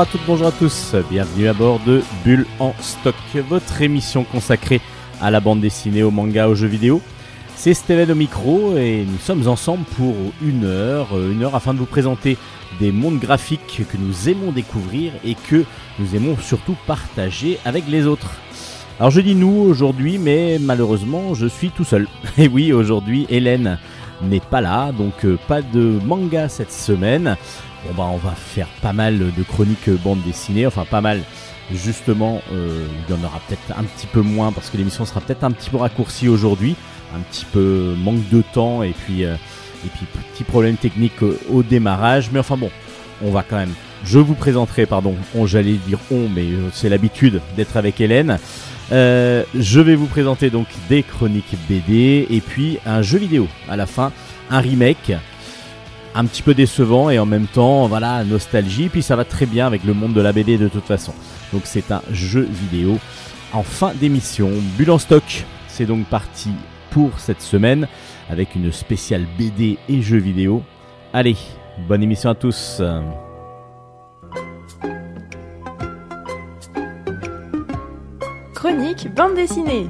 Bonjour à toutes, bonjour à tous, bienvenue à bord de Bulle en stock, votre émission consacrée à la bande dessinée, au manga, aux jeux vidéo. C'est Steven au micro et nous sommes ensemble pour une heure, euh, une heure afin de vous présenter des mondes graphiques que nous aimons découvrir et que nous aimons surtout partager avec les autres. Alors je dis nous aujourd'hui, mais malheureusement je suis tout seul. Et oui, aujourd'hui Hélène n'est pas là, donc euh, pas de manga cette semaine. Bon bah on va faire pas mal de chroniques bande dessinée, enfin pas mal. Justement, euh, il y en aura peut-être un petit peu moins parce que l'émission sera peut-être un petit peu raccourcie aujourd'hui, un petit peu manque de temps et puis euh, et petit problème technique au, au démarrage. Mais enfin bon, on va quand même. Je vous présenterai, pardon, on j'allais dire on, mais c'est l'habitude d'être avec Hélène. Euh, je vais vous présenter donc des chroniques BD et puis un jeu vidéo. À la fin, un remake. Un petit peu décevant et en même temps voilà nostalgie. Puis ça va très bien avec le monde de la BD de toute façon. Donc c'est un jeu vidéo en fin d'émission. Bulle en stock c'est donc parti pour cette semaine avec une spéciale BD et jeux vidéo. Allez bonne émission à tous Chronique bande dessinée.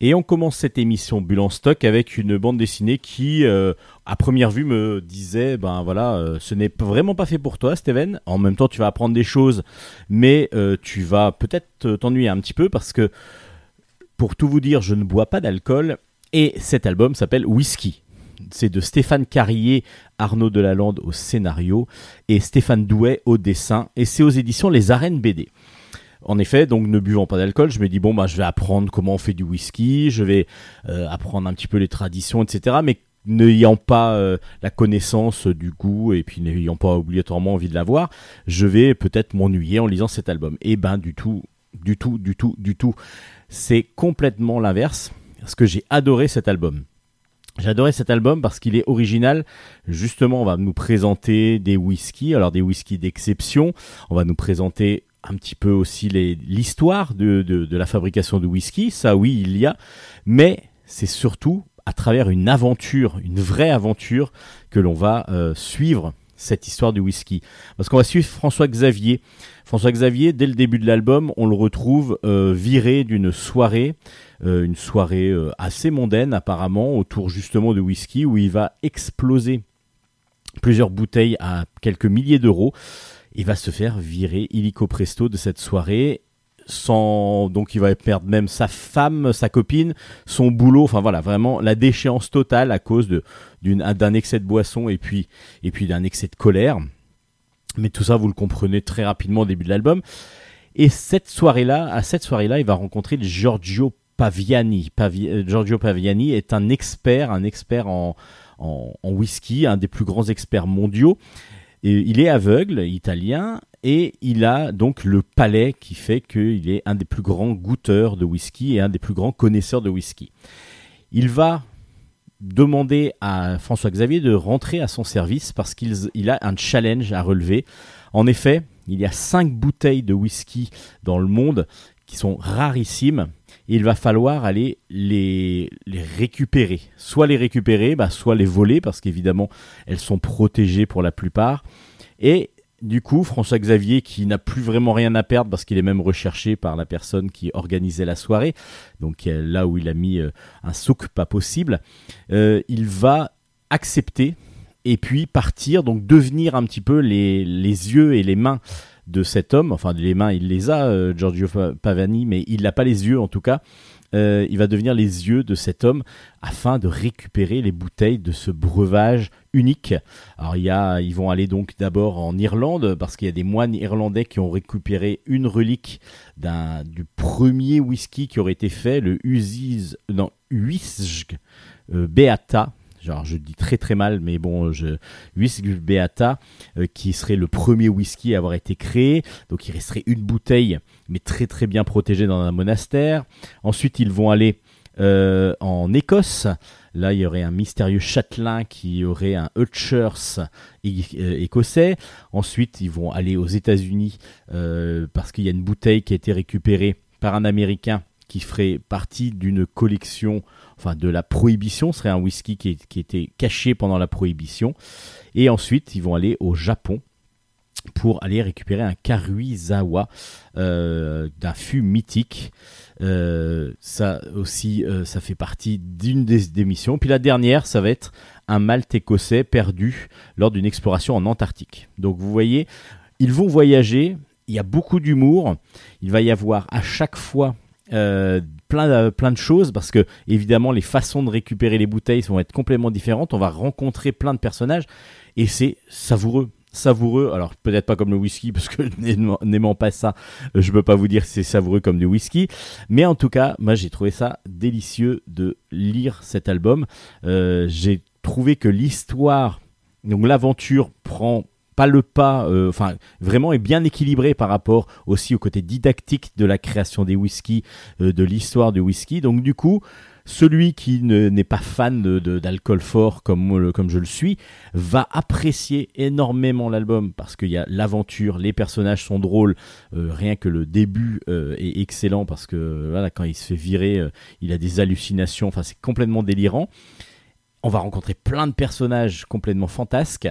Et on commence cette émission Bulle en stock avec une bande dessinée qui, euh, à première vue, me disait, ben voilà, euh, ce n'est vraiment pas fait pour toi, Steven. En même temps, tu vas apprendre des choses, mais euh, tu vas peut-être t'ennuyer un petit peu parce que, pour tout vous dire, je ne bois pas d'alcool et cet album s'appelle Whisky. C'est de Stéphane Carrier, Arnaud Delalande au scénario et Stéphane Douet au dessin. Et c'est aux éditions Les Arènes BD. En effet, donc ne buvant pas d'alcool, je me dis bon bah je vais apprendre comment on fait du whisky, je vais euh, apprendre un petit peu les traditions, etc. Mais n'ayant pas euh, la connaissance du goût et puis n'ayant pas obligatoirement envie de l'avoir, je vais peut-être m'ennuyer en lisant cet album. Et ben du tout, du tout, du tout, du tout. C'est complètement l'inverse. Parce que j'ai adoré cet album. J'ai adoré cet album parce qu'il est original. Justement, on va nous présenter des whiskies, alors des whiskies d'exception. On va nous présenter un petit peu aussi l'histoire de, de, de la fabrication de whisky. Ça, oui, il y a. Mais c'est surtout à travers une aventure, une vraie aventure, que l'on va euh, suivre cette histoire du whisky. Parce qu'on va suivre François Xavier. François Xavier, dès le début de l'album, on le retrouve euh, viré d'une soirée, euh, une soirée euh, assez mondaine apparemment, autour justement de whisky, où il va exploser plusieurs bouteilles à quelques milliers d'euros. Il va se faire virer illico presto de cette soirée. Sans donc il va perdre même sa femme, sa copine, son boulot, enfin voilà vraiment la déchéance totale à cause d'un excès de boisson et puis et puis d'un excès de colère. Mais tout ça vous le comprenez très rapidement au début de l'album. Et cette soirée-là, à cette soirée-là, il va rencontrer Giorgio Paviani. Pavi- euh, Giorgio Paviani est un expert, un expert en, en whisky, un des plus grands experts mondiaux. Il est aveugle, italien, et il a donc le palais qui fait qu'il est un des plus grands goûteurs de whisky et un des plus grands connaisseurs de whisky. Il va demander à François Xavier de rentrer à son service parce qu'il il a un challenge à relever. En effet, il y a cinq bouteilles de whisky dans le monde sont rarissimes il va falloir aller les, les récupérer. Soit les récupérer, bah, soit les voler parce qu'évidemment elles sont protégées pour la plupart. Et du coup, François Xavier, qui n'a plus vraiment rien à perdre parce qu'il est même recherché par la personne qui organisait la soirée, donc euh, là où il a mis euh, un souk pas possible, euh, il va accepter et puis partir, donc devenir un petit peu les, les yeux et les mains de cet homme. Enfin, les mains, il les a, euh, Giorgio Pa- Pavani, mais il n'a pas les yeux en tout cas. Euh, il va devenir les yeux de cet homme afin de récupérer les bouteilles de ce breuvage unique. Alors y ils vont aller donc d'abord en Irlande parce qu'il y a des moines irlandais qui ont récupéré une relique du premier whisky qui aurait été fait, le Uziz, euh, Beata. Genre, je dis très très mal, mais bon, je, Whisky Beata, euh, qui serait le premier whisky à avoir été créé. Donc, il resterait une bouteille, mais très très bien protégée dans un monastère. Ensuite, ils vont aller euh, en Écosse. Là, il y aurait un mystérieux châtelain qui aurait un Hutchers euh, écossais. Ensuite, ils vont aller aux États-Unis parce qu'il y a une bouteille qui a été récupérée par un Américain qui ferait partie d'une collection, enfin de la prohibition, serait un whisky qui, était caché pendant la prohibition. Et ensuite, ils vont aller au Japon pour aller récupérer un Karuizawa euh, d'un fût mythique. Euh, ça aussi, euh, ça fait partie d'une des, missions. Puis la dernière, ça va être un Malte écossais perdu lors d'une exploration en Antarctique. Donc vous voyez, ils vont voyager. Il y a beaucoup d'humour. Il va y avoir à chaque fois plein, de, plein de choses parce que évidemment les façons de récupérer les bouteilles vont être complètement différentes. On va rencontrer plein de personnages et c'est savoureux savoureux. Alors peut-être pas comme le whisky parce que n'aimant pas ça, je peux pas vous dire c'est savoureux comme du whisky. Mais en tout cas, moi j'ai trouvé ça délicieux de lire cet album. Euh, j'ai trouvé que l'histoire, donc l'aventure prend pas le pas, euh, enfin vraiment est bien équilibré par rapport aussi au côté didactique de la création des whiskies, euh, de l'histoire du whisky. Donc du coup, celui qui n'est pas fan d'alcool fort comme, comme je le suis va apprécier énormément l'album parce qu'il y a l'aventure, les personnages sont drôles, euh, rien que le début euh, est excellent parce que voilà, quand il se fait virer, euh, il a des hallucinations, enfin c'est complètement délirant. On va rencontrer plein de personnages complètement fantasques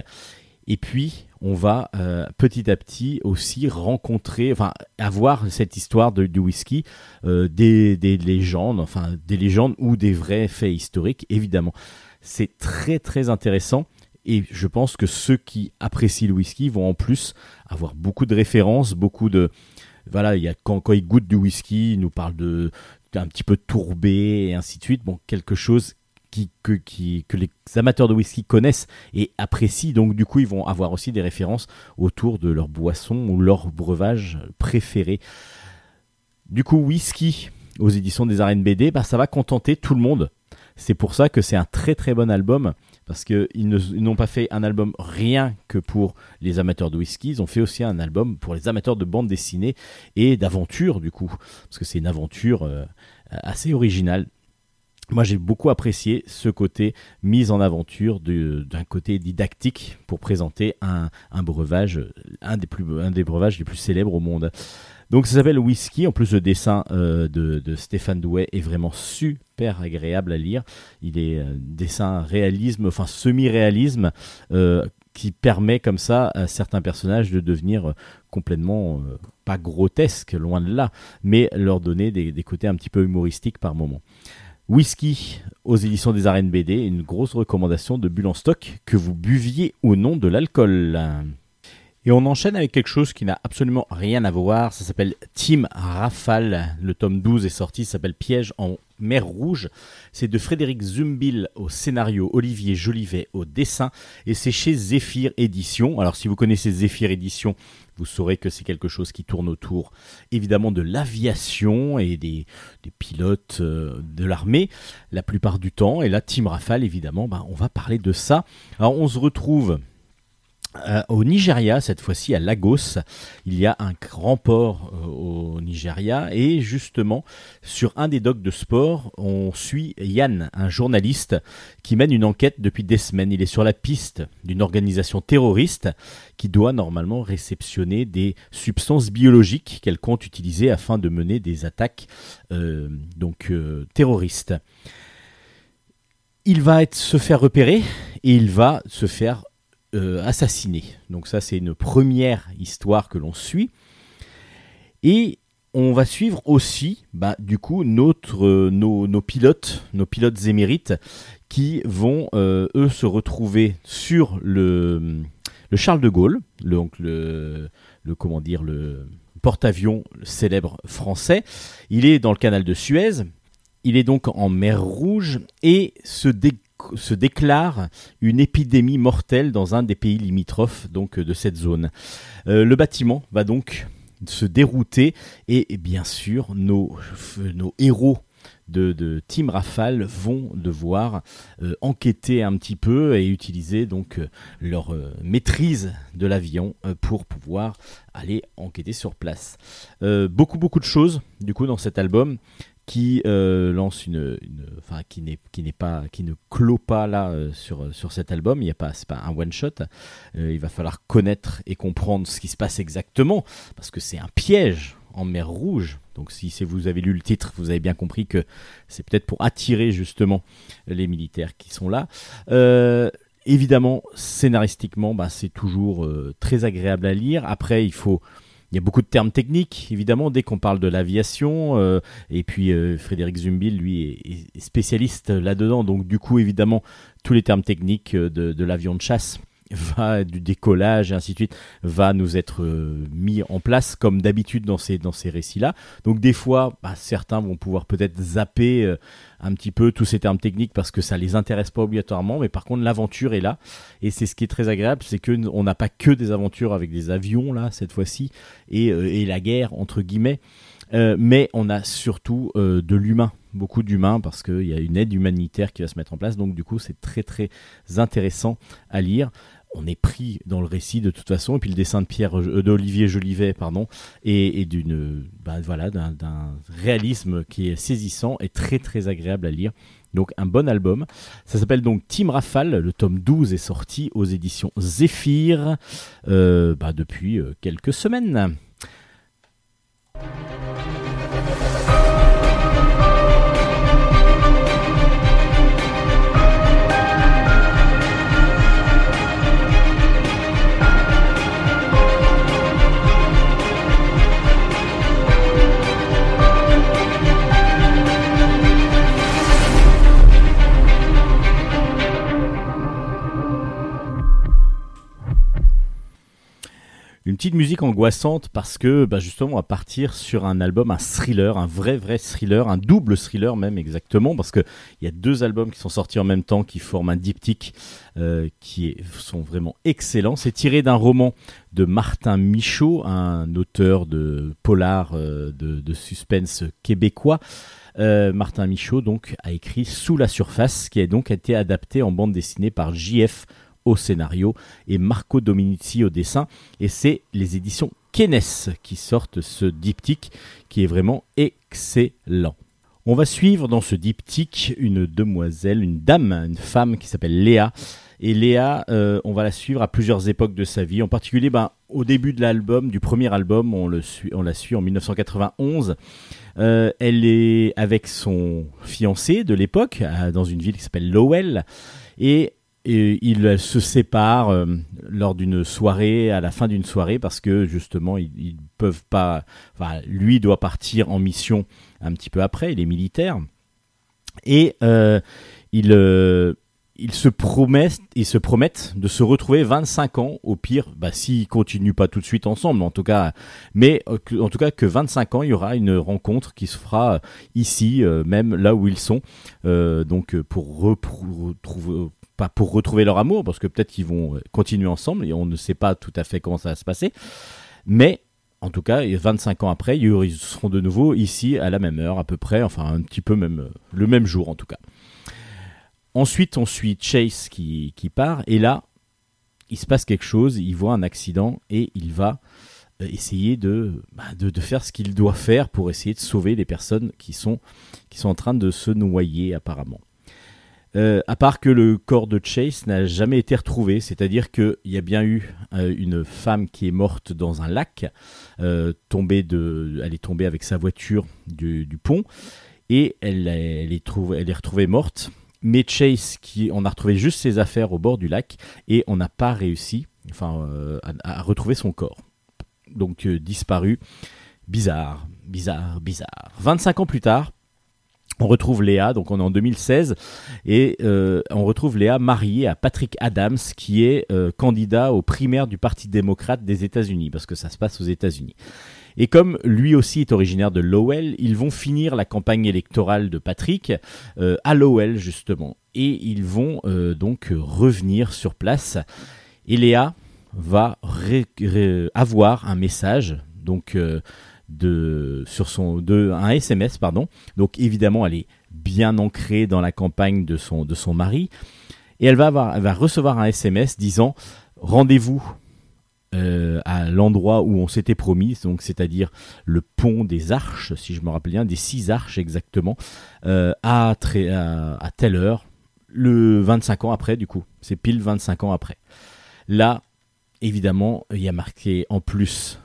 et puis, on va euh, petit à petit aussi rencontrer, enfin, avoir cette histoire du whisky, euh, des, légendes, enfin, des légendes ou des vrais faits historiques, évidemment. C'est très très intéressant. Et je pense que ceux qui apprécient le whisky vont en plus avoir beaucoup de références, beaucoup de, voilà, il y a, quand, quand ils goûtent du whisky, ils nous parlent de un petit peu tourbé et ainsi de suite. Bon, quelque chose que, que les amateurs de whisky connaissent et apprécient. Donc du coup, ils vont avoir aussi des références autour de leur boisson ou leur breuvage préféré. Du coup, whisky aux éditions des arènes BD, bah, ça va contenter tout le monde. C'est pour ça que c'est un très très bon album parce qu'ils n'ont pas fait un album rien que pour les amateurs de whisky, ils ont fait aussi un album pour les amateurs de bande dessinée et d'aventure du coup, parce que c'est une aventure euh, assez originale. Moi, j'ai beaucoup apprécié ce côté mise en aventure d'un côté didactique pour présenter un, breuvage, un des, plus, un des breuvages les plus célèbres au monde. Donc, ça s'appelle Whisky. En plus, le dessin euh, de, Stéphane Douet est vraiment super agréable à lire. Il est euh, dessin réalisme, enfin semi-réalisme, euh, qui permet comme ça à certains personnages de devenir complètement, pas grotesques, loin de là, mais leur donner des, des côtés un petit peu humoristiques par moment. Whisky aux éditions des arènes BD, une grosse recommandation de bulle en stock que vous buviez au nom de l'alcool. Et on enchaîne avec quelque chose qui n'a absolument rien à voir. Ça s'appelle Team Rafale. Le tome 12 est sorti. Ça s'appelle Piège en mer Rouge. C'est de Frédéric Zumbil au scénario, Olivier Jolivet au dessin. Et c'est chez Zephyr Édition. Alors, si vous connaissez Zephyr Édition, vous saurez que c'est quelque chose qui tourne autour évidemment de l'aviation et des, pilotes euh, de l'armée la plupart du temps. Et là, Team Rafale, évidemment, bah, on va parler de ça. Alors, on se retrouve euh, au Nigeria, cette fois-ci à Lagos, il y a un grand port euh, au Nigeria et justement sur un des docks de sport, on suit Yann, un journaliste qui mène une enquête depuis des semaines. Il est sur la piste d'une organisation terroriste qui doit normalement réceptionner des substances biologiques qu'elle compte utiliser afin de mener des attaques euh, donc terroristes. Il va se faire repérer et il va se faire euh, assassiné. Donc ça, c'est une première histoire que l'on suit. Et on va suivre aussi, bah, du coup, notre, euh, nos, pilotes, nos pilotes émérites, qui vont, euh, eux, se retrouver sur le, le Charles de Gaulle, le, donc le, le comment dire, le porte-avions célèbre français. Il est dans le canal de Suez. Il est donc en mer Rouge et se, dé se déclare une épidémie mortelle dans un des pays limitrophes donc de cette zone. Euh, le bâtiment va donc se dérouter et, bien sûr nos, héros de, Team Rafale vont devoir euh, enquêter un petit peu et utiliser donc euh, leur maîtrise de l'avion pour pouvoir aller enquêter sur place. beaucoup beaucoup de choses du coup dans cet album qui euh, lance une, enfin qui n'est qui n'est pas qui ne clôt pas là euh, sur sur cet album. Il n'y a pas c'est pas un one shot. Euh, il va falloir connaître et comprendre ce qui se passe exactement parce que c'est un piège en mer Rouge. Donc si vous avez lu le titre, vous avez bien compris que c'est peut-être pour attirer justement les militaires qui sont là. Évidemment, scénaristiquement, bah, c'est toujours très agréable à lire. Après, il faut il y a beaucoup de termes techniques, évidemment, dès qu'on parle de l'aviation. Euh, et puis Frédéric Zumbil, lui, est, spécialiste là-dedans. Donc du coup, évidemment, tous les termes techniques de l'avion de chasse va du décollage et ainsi de suite va nous être euh, mis en place comme d'habitude dans ces dans ces récits là donc des fois bah, certains vont pouvoir peut-être zapper euh, un petit peu tous ces termes techniques parce que ça les intéresse pas obligatoirement mais par contre l'aventure est là. Et c'est ce qui est très agréable c'est que on n'a pas que des aventures avec des avions là cette fois-ci et, euh, et la guerre entre guillemets. Mais on a surtout de l'humain beaucoup d'humains parce qu'il y a une aide humanitaire qui va se mettre en place. Donc du coup, c'est très très intéressant à lire on est pris dans le récit de toute façon, et puis le dessin de Pierre euh, d'Olivier Jolivet, pardon, et, d'une bah, voilà d'un réalisme qui est saisissant et très très agréable à lire. Donc un bon album. Ça s'appelle donc Team Rafale. Le tome 12 est sorti aux éditions Zephyr euh, bah, depuis euh, quelques semaines. Une petite musique angoissante parce que bah justement on va partir sur un album, un thriller, un vrai vrai thriller, un double thriller même exactement parce que il y a deux albums qui sont sortis en même temps qui forment un diptyque euh, qui sont vraiment excellents. C'est tiré d'un roman de Martin Michaud, un auteur de polar euh, de, suspense québécois. Euh, Martin Michaud a écrit Sous la surface qui a donc été adapté en bande dessinée par JF au scénario et Marco Dominici au dessin. Et c'est les éditions Kenes qui sortent ce diptyque qui est vraiment excellent. On va suivre dans ce diptyque une demoiselle, une dame, une femme qui s'appelle Léa. Et Léa, euh, on va la suivre à plusieurs époques de sa vie. En particulier, ben, au début de l'album, du premier album, on, le suit, on la suit en 1991. Euh, elle est avec son fiancé de l'époque, dans une ville qui s'appelle Lowell. Et et ils se séparent euh, lors d'une soirée, à la fin d'une soirée, parce que justement, ils, ils, peuvent pas. Enfin, lui doit partir en mission un petit peu après, il est militaire. Et euh, il, euh, ils, se promettent, ils se promettent de se retrouver 25 ans, au pire, bah, s'ils continuent pas tout de suite ensemble, en tout cas. Mais en tout cas, que 25 ans, il y aura une rencontre qui se fera ici, même là où ils sont. donc, pour retrouver pas pour retrouver leur amour, parce que peut-être qu'ils vont euh, continuer ensemble et on ne sait pas tout à fait comment ça va se passer. Mais en tout cas, 25 ans après, ils seront de nouveau ici à la même heure à peu près, enfin un petit peu même euh, le même jour en tout cas. Ensuite, on suit Chase qui, part et là, il se passe quelque chose, il voit un accident et il va euh, essayer de, bah, de, faire ce qu'il doit faire pour essayer de sauver les personnes qui sont en train de se noyer apparemment. Euh, à part que le corps de Chase n'a jamais été retrouvé, c'est-à-dire qu'il y a bien eu euh, une femme qui est morte dans un lac, euh, tombée de, elle est tombée avec sa voiture du, pont et elle, est elle est retrouvée morte. Mais Chase, qui, on a retrouvé juste ses affaires au bord du lac et on n'a pas réussi, enfin, à, retrouver son corps. Donc disparu. Bizarre, bizarre, bizarre. 25 ans plus tard, on retrouve Léa, donc on est en 2016, et euh, on retrouve Léa mariée à Patrick Adams, qui est euh, candidat aux primaires du Parti démocrate des États-Unis, parce que ça se passe aux États-Unis. Et comme lui aussi est originaire de Lowell, ils vont finir la campagne électorale de Patrick euh, à Lowell justement, et ils vont donc revenir sur place. Et Léa va avoir un message, donc de sur son de un SMS pardon. Donc évidemment, elle est bien ancrée dans la campagne de son de son mari et elle va avoir elle va recevoir un SMS disant rendez-vous euh, à l'endroit où on s'était promis, donc c'est-à-dire le pont des arches, si je me rappelle bien, des six arches exactement, euh, à, à, à, telle heure, le 25 ans après du coup, c'est pile 25 ans après. Là, évidemment, il y a marqué en plus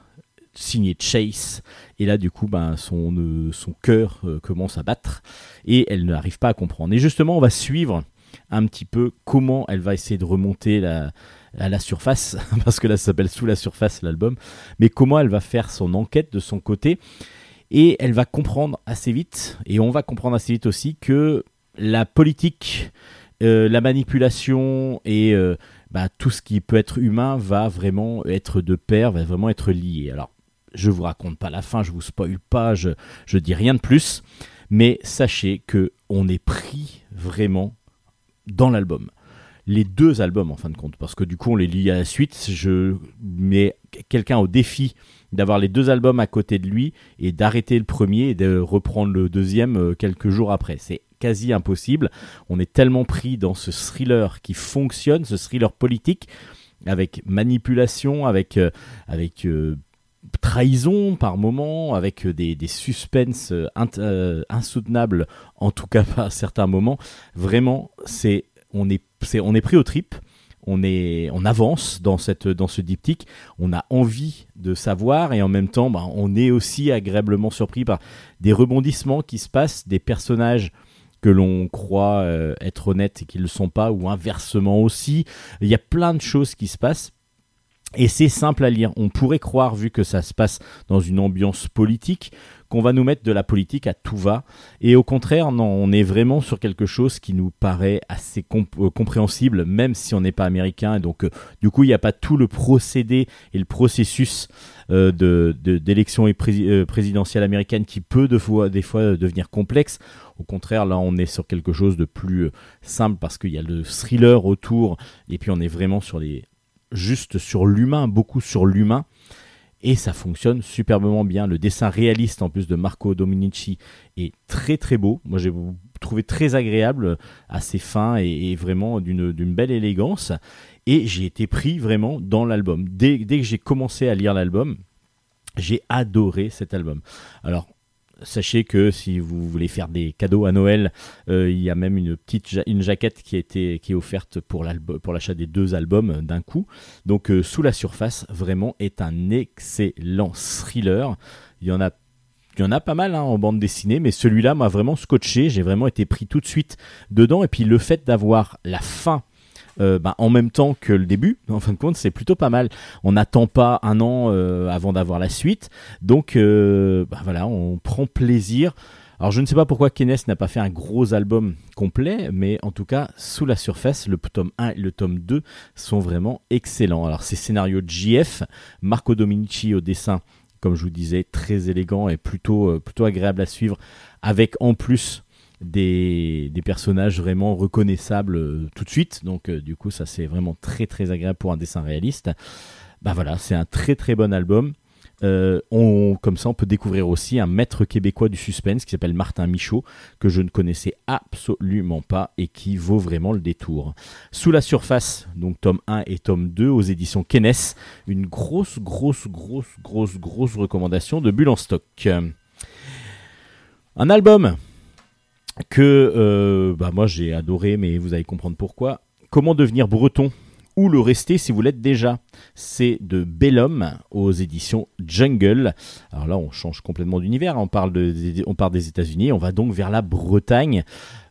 signé Chase. Et là, du coup, ben, son, son cœur commence à battre et elle n'arrive pas à comprendre. Et justement, on va suivre un petit peu comment elle va essayer de remonter la, à la surface, parce que là ça s'appelle Sous la surface l'album, mais comment elle va faire son enquête de son côté. Et elle va comprendre assez vite, et on va comprendre assez vite aussi que la politique, euh, la manipulation et euh, bah, tout ce qui peut être humain va vraiment être de pair, va vraiment être lié. Alors, je vous raconte pas la fin, je vous spoil pas, je, je dis rien de plus, mais sachez que on est pris vraiment dans l'album. Les deux albums en fin de compte, parce que du coup on les lit à la suite. Je mets quelqu'un au défi d'avoir les deux albums à côté de lui et d'arrêter le premier et de reprendre le deuxième euh, quelques jours après. C'est quasi impossible. On est tellement pris dans ce thriller qui fonctionne, ce thriller politique, avec manipulation, avec, euh, avec euh, trahison par moment, avec des, des suspens insoutenables, en tout cas à certains moments. Vraiment, c'est on est, on est pris au trip, on, est, on avance dans, cette, dans ce diptyque, on a envie de savoir et en même temps, bah, on est aussi agréablement surpris par des rebondissements qui se passent, des personnages que l'on croit euh, être honnêtes et qui ne le sont pas, ou inversement aussi. Il y a plein de choses qui se passent. Et c'est simple à lire. On pourrait croire, vu que ça se passe dans une ambiance politique, qu'on va nous mettre de la politique à tout va. Et au contraire, non, on est vraiment sur quelque chose qui nous paraît assez euh, compréhensible, même si on n'est pas américain. Et donc, euh, du coup, il n'y a pas tout le procédé et le processus euh, d'élection présidentielle américaine qui peut des fois devenir complexe. Au contraire, là, on est sur quelque chose de plus simple parce qu'il y a le thriller autour et puis on est vraiment sur les juste sur l'humain, beaucoup sur l'humain. Et ça fonctionne superbement bien. Le dessin réaliste en plus de Marco Dominici est très très beau. Moi j'ai trouvé très agréable, assez fin et, vraiment d'une belle élégance. Et j'ai été pris vraiment dans l'album. Dès, dès que j'ai commencé à lire l'album, j'ai adoré cet album. Alors sachez que si vous voulez faire des cadeaux à Noël, euh, il y a même une petite jaquette qui, a été, qui est offerte pour l'achat des deux albums d'un coup. Donc euh, Sous la surface, vraiment, est un excellent thriller. Il y en a il y a pas mal hein, en bande dessinée, mais celui-là m'a vraiment scotché. J'ai vraiment été pris tout de suite dedans. Et puis le fait d'avoir la fin euh, bah, en même temps que le début. En fin de compte, c'est plutôt pas mal. On n'attend pas un an euh, avant d'avoir la suite. Donc euh, bah, voilà, on prend plaisir. Alors je ne sais pas pourquoi Kenneth n'a pas fait un gros album complet, mais en tout cas, sous la surface, le tome 1 et le tome 2 sont vraiment excellents. Alors ces scénarios de JF, Marco Dominici au dessin, comme je vous disais, très élégant et plutôt, plutôt agréable à suivre, avec en plus des, personnages vraiment reconnaissables euh, tout de suite. Donc euh, du coup ça c'est vraiment très très agréable pour un dessin réaliste. Bah voilà, c'est un très très bon album. Euh, on, comme ça, on peut découvrir aussi un maître québécois du suspense qui s'appelle Martin Michaud, que je ne connaissais absolument pas et qui vaut vraiment le détour. Sous la surface, donc tome 1 et tome 2 aux éditions Kennes, une grosse, grosse, grosse, grosse, grosse recommandation de Bulle en stock. Un album que euh, bah moi j'ai adoré, mais vous allez comprendre pourquoi. Comment devenir breton ou le rester si vous l'êtes déjà? C'est de Bellum aux éditions Jungle. Alors là, on change complètement d'univers. On parle on part des États-Unis. On va donc vers la Bretagne.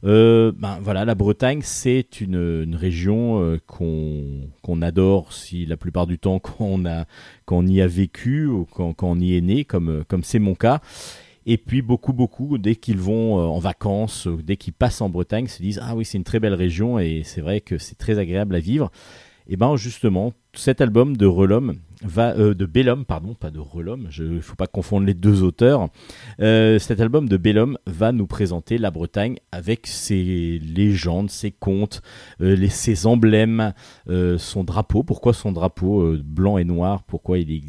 Euh, ben voilà, la Bretagne, c'est une, région euh, qu'on adore si la plupart du temps qu'on a y a vécu ou quand on y est né, comme comme c'est mon cas. Et puis beaucoup, beaucoup, dès qu'ils vont euh, en vacances, euh, dès qu'ils passent en Bretagne, se disent Ah oui, c'est une très belle région et c'est vrai que c'est très agréable à vivre. Et bien justement, cet album de Relum euh, de Bellum, pardon, pas de Relum, il ne faut pas confondre les deux auteurs. Euh, cet album de Bellum va nous présenter la Bretagne avec ses légendes, ses contes, euh, ses emblèmes, son drapeau. Pourquoi son drapeau blanc et noir? Pourquoi il est,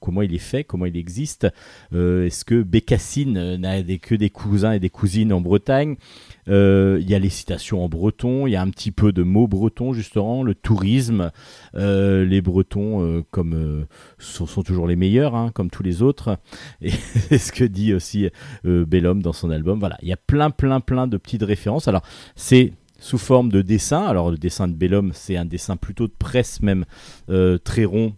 comment il est fait? Comment il existe? Est-ce que Bécassine n'a que des cousins et des cousines en Bretagne? Il y a les citations en breton, il y a un petit peu de mots bretons justement, le tourisme, les Bretons comme sont, toujours les meilleurs, hein, comme tous les autres. Et ce que dit aussi euh, Bellum dans son album. Voilà, il y a plein, plein, plein de petites références. Alors, c'est sous forme de dessin. Alors, le dessin de Bellum, c'est un dessin plutôt de presse, même euh, très rond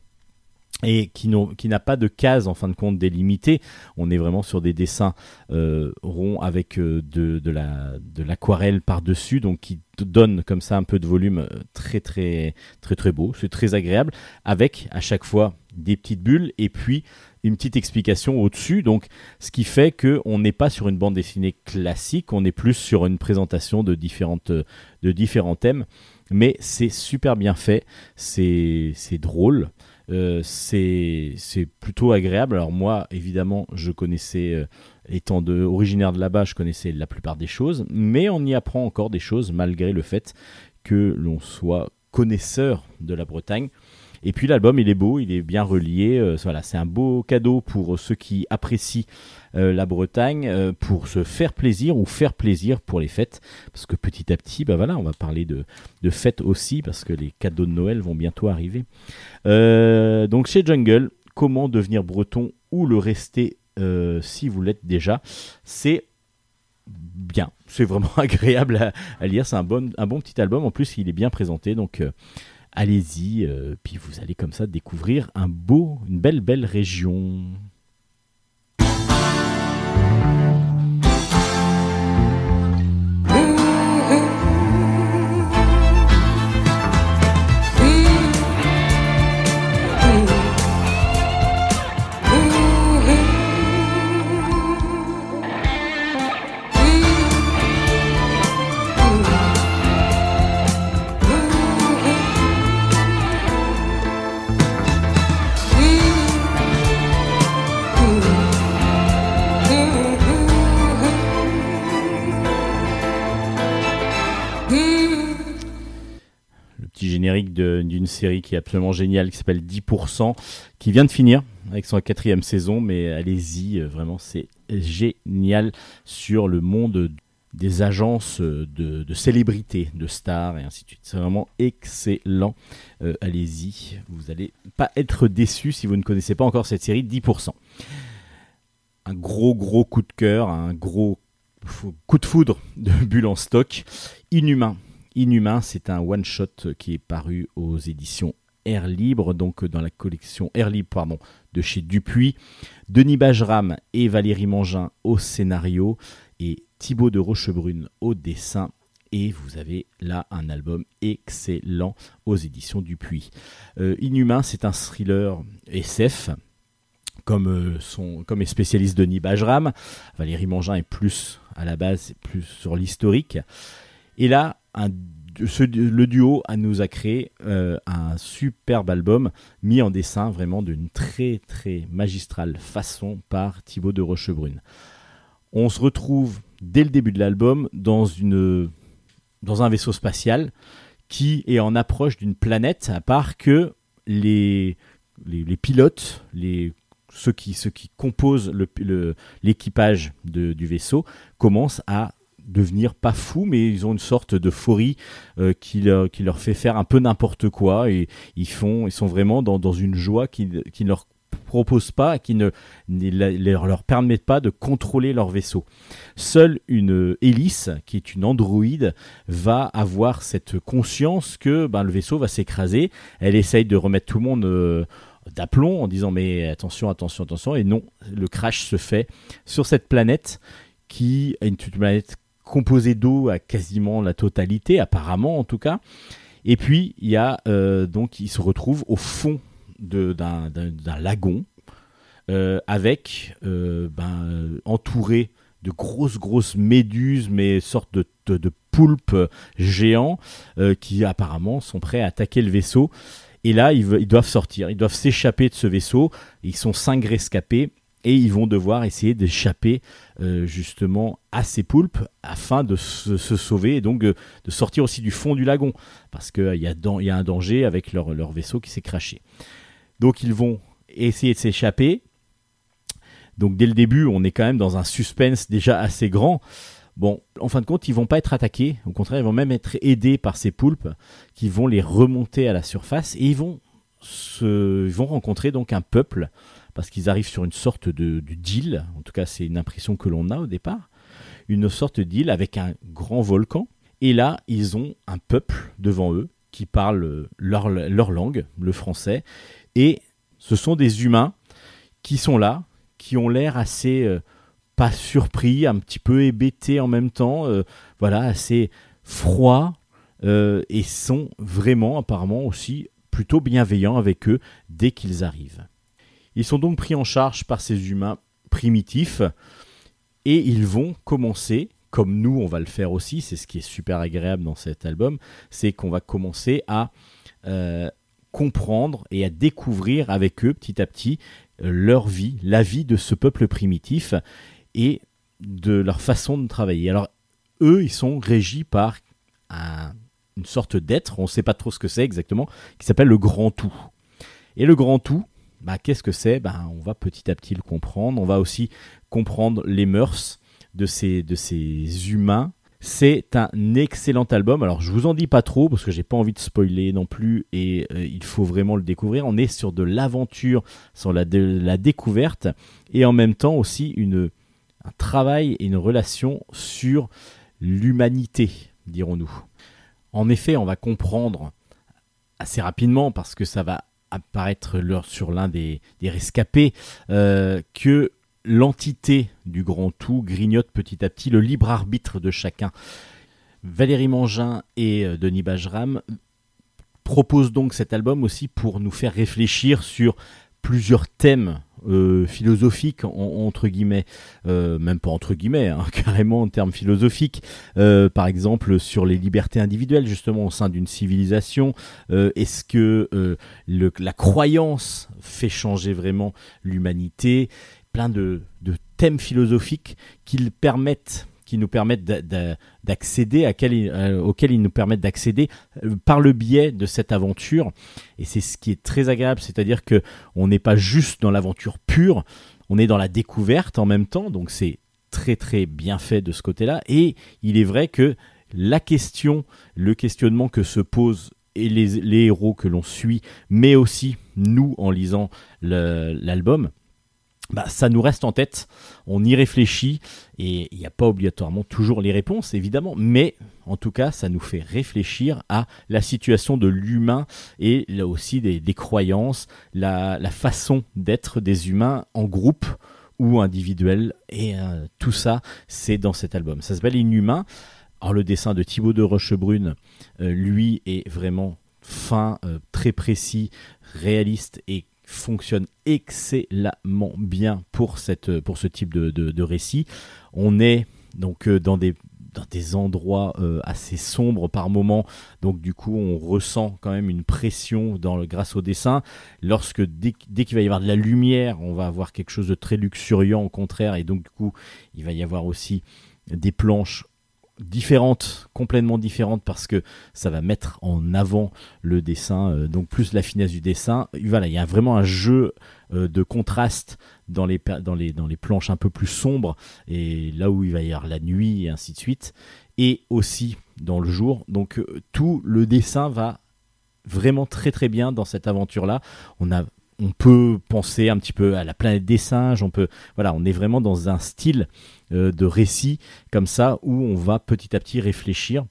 et qui, n'a pas de case en fin de compte délimitée. On est vraiment sur des dessins euh, ronds avec euh, de, de l'aquarelle par-dessus, donc qui donne comme ça un peu de volume euh, très très très très beau. C'est très agréable, avec à chaque fois des petites bulles et puis une petite explication au-dessus. Donc, ce qui fait que on n'est pas sur une bande dessinée classique, on est plus sur une présentation de différentes de différents thèmes. Mais c'est super bien fait, c'est drôle. Euh, c'est plutôt agréable. Alors moi, évidemment, je connaissais, euh, étant de, originaire de là-bas, je connaissais la plupart des choses, mais on y apprend encore des choses malgré le fait que l'on soit connaisseur de la Bretagne. Et puis l'album, il est beau, il est bien relié. Euh, voilà, c'est un beau cadeau pour ceux qui apprécient euh, la Bretagne euh, pour se faire plaisir ou faire plaisir pour les fêtes. Parce que petit à petit, bah voilà, on va parler de, de fêtes aussi parce que les cadeaux de Noël vont bientôt arriver. donc chez Jungle, comment devenir breton ou le rester si vous l'êtes déjà, c'est bien, c'est vraiment agréable à, lire, c'est un bon, un bon petit album, en plus il est bien présenté, donc allez-y, euh, puis vous allez comme ça découvrir un beau, une belle, belle région. Générique d'une série qui est absolument géniale, qui s'appelle 10%, qui vient de finir avec son quatrième saison, mais allez-y, euh, vraiment c'est génial sur le monde des agences de, célébrités, de stars et ainsi de suite. C'est vraiment excellent. Euh, allez-y, vous n'allez pas être déçus si vous ne connaissez pas encore cette série 10%. Un gros gros coup de cœur, un gros coup de foudre de bulle en stock. Inhumain, Inhumain, c'est un one-shot qui est paru aux éditions Air Libre, donc dans la collection Air Libre pardon, de chez Dupuis. Denis Bajram et Valérie Mangin au scénario et Thibaut de Rochebrune au dessin. Et vous avez là un album excellent aux éditions Dupuis. Euh, Inhumain, c'est un thriller SF, comme, euh, son, comme est spécialiste Denis Bajram. Valérie Mangin est plus à la base, plus sur l'historique. Et là, le duo nous a créé euh, un superbe album mis en dessin vraiment d'une très très magistrale façon par Thibaut de Rochebrune. On se retrouve dès le début de l'album dans, un vaisseau spatial qui est en approche d'une planète, à part que les, pilotes, les, ceux, qui, ceux qui composent l'équipage du vaisseau, commencent à devenir pas fous, mais ils ont une sorte d'euphorie euh, qui, leur, qui leur fait faire un peu n'importe quoi et ils font, ils sont vraiment dans, dans une joie qui, qui ne leur propose pas, qui ne, leur, leur permettent pas de contrôler leur vaisseau. Seule une hélice, qui est une androïde, va avoir cette conscience que ben, le vaisseau va s'écraser. Elle essaye de remettre tout le monde euh, d'aplomb en disant mais attention, attention, attention. Et non, le crash se fait sur cette planète qui est une planète composé d'eau à quasiment la totalité, apparemment en tout cas. Et puis il y a euh, donc il se retrouve au fond d'un lagon euh, avec euh, ben, entouré de grosses grosses méduses, mais sortes de, de, poulpes géants qui apparemment sont prêts à attaquer le vaisseau. Et là, ils, ils doivent sortir, ils doivent s'échapper de ce vaisseau. Ils sont cinq rescapés et ils vont devoir essayer d'échapper euh, justement à ces poulpes afin de se, sauver et donc de, sortir aussi du fond du lagon parce qu'il y, y, a un danger avec leur, vaisseau qui s'est craché. Donc ils vont essayer de s'échapper. Donc dès le début, on est quand même dans un suspense déjà assez grand. Bon, en fin de compte, ils vont pas être attaqués. Au contraire, ils vont même être aidés par ces poulpes qui vont les remonter à la surface et ils vont rencontrer donc un peuple parce qu'ils arrivent sur une sorte de, deal, en tout cas c'est une impression que l'on a au départ, une sorte d'île avec un grand volcan, et là ils ont un peuple devant eux qui parle leur, langue, le français, et Ce sont des humains qui sont là, qui ont l'air assez euh, pas surpris, un petit peu hébétés en même temps, euh, voilà, assez froids euh, et sont vraiment apparemment aussi plutôt bienveillants avec eux dès qu'ils arrivent. Ils sont donc pris en charge par ces humains primitifs et ils vont commencer, comme nous on va le faire aussi, c'est ce qui est super agréable dans cet album, c'est qu'on va commencer à comprendre et à découvrir avec eux petit à petit leur vie, la vie de ce peuple primitif et de leur façon de travailler. Alors, eux, ils sont régis par une sorte d'être, on ne sait pas trop ce que c'est exactement, qui s'appelle le grand tout. Et le grand tout, bah, qu'est-ce que c'est? Bah, On va petit à petit le comprendre. On va aussi comprendre les mœurs de ces, de ces humains c'est un excellent album. Alors je vous en dis pas trop parce que j'ai pas envie de spoiler non plus et euh, il faut vraiment le découvrir. On est sur de l'aventure, sur la, la, découverte et en même temps aussi une, un travail et une relation sur l'humanité, dirons-nous. En effet, on va comprendre assez rapidement parce que ça va apparaître sur l'un des, rescapés euh, que l'entité du grand tout grignote petit à petit le libre arbitre de chacun. Valérie Mangin et euh, Denis Bajram proposent donc cet album aussi pour nous faire réfléchir sur plusieurs thèmes euh, philosophiques entre guillemets, euh, même pas entre guillemets, hein, carrément en termes philosophiques. par exemple sur les libertés individuelles justement au sein d'une civilisation. Est-ce que la croyance fait changer vraiment l'humanité? Plein de, thèmes philosophiques qui permettent qui nous permettent d'accéder à euh, auxquels ils nous permettent d'accéder euh, par le biais de cette aventure. Et c'est ce qui est très agréable c'est-à-dire que on n'est pas juste dans l'aventure pure on est dans la découverte en même temps. Donc c'est très très bien fait de ce côté-là. Et il est vrai que la question le questionnement que se posent et les héros que l'on suit mais aussi nous en lisant l'album bah, ça nous reste en tête, on y réfléchit, et il n'y a pas obligatoirement toujours les réponses, évidemment, mais en tout cas, ça nous fait réfléchir à la situation de l'humain et là aussi des, croyances, la, façon d'être des humains en groupe ou individuel, et euh, tout ça, c'est dans cet album. Ça s'appelle Inhumain. Alors le dessin de Thibaut de Rochebrune, euh, lui, est vraiment fin, euh, très précis, réaliste et fonctionne excellemment bien pour, ce type de, de, récit. On est donc euh, dans des dans des endroits euh, assez sombres par moments. Donc du coup, on ressent quand même une pression dans le, grâce au dessin. Lorsque dès, dès qu'il va y avoir de la lumière, on va avoir quelque chose de très luxuriant au contraire. Et donc du coup, il va y avoir aussi des planches différentes, complètement différentes parce que ça va mettre en avant le dessin, euh, donc plus la finesse du dessin. Voilà, il y a vraiment un jeu euh, de contraste dans les, dans, les, dans les planches un peu plus sombres et là où il va y avoir la nuit et ainsi de suite, et aussi dans le jour. Donc euh, tout le dessin va vraiment très très bien dans cette aventure là. On a on peut penser un petit peu à la planète des singes, on peut voilà, on est vraiment dans un style euh, de récit comme ça où on va petit à petit réfléchir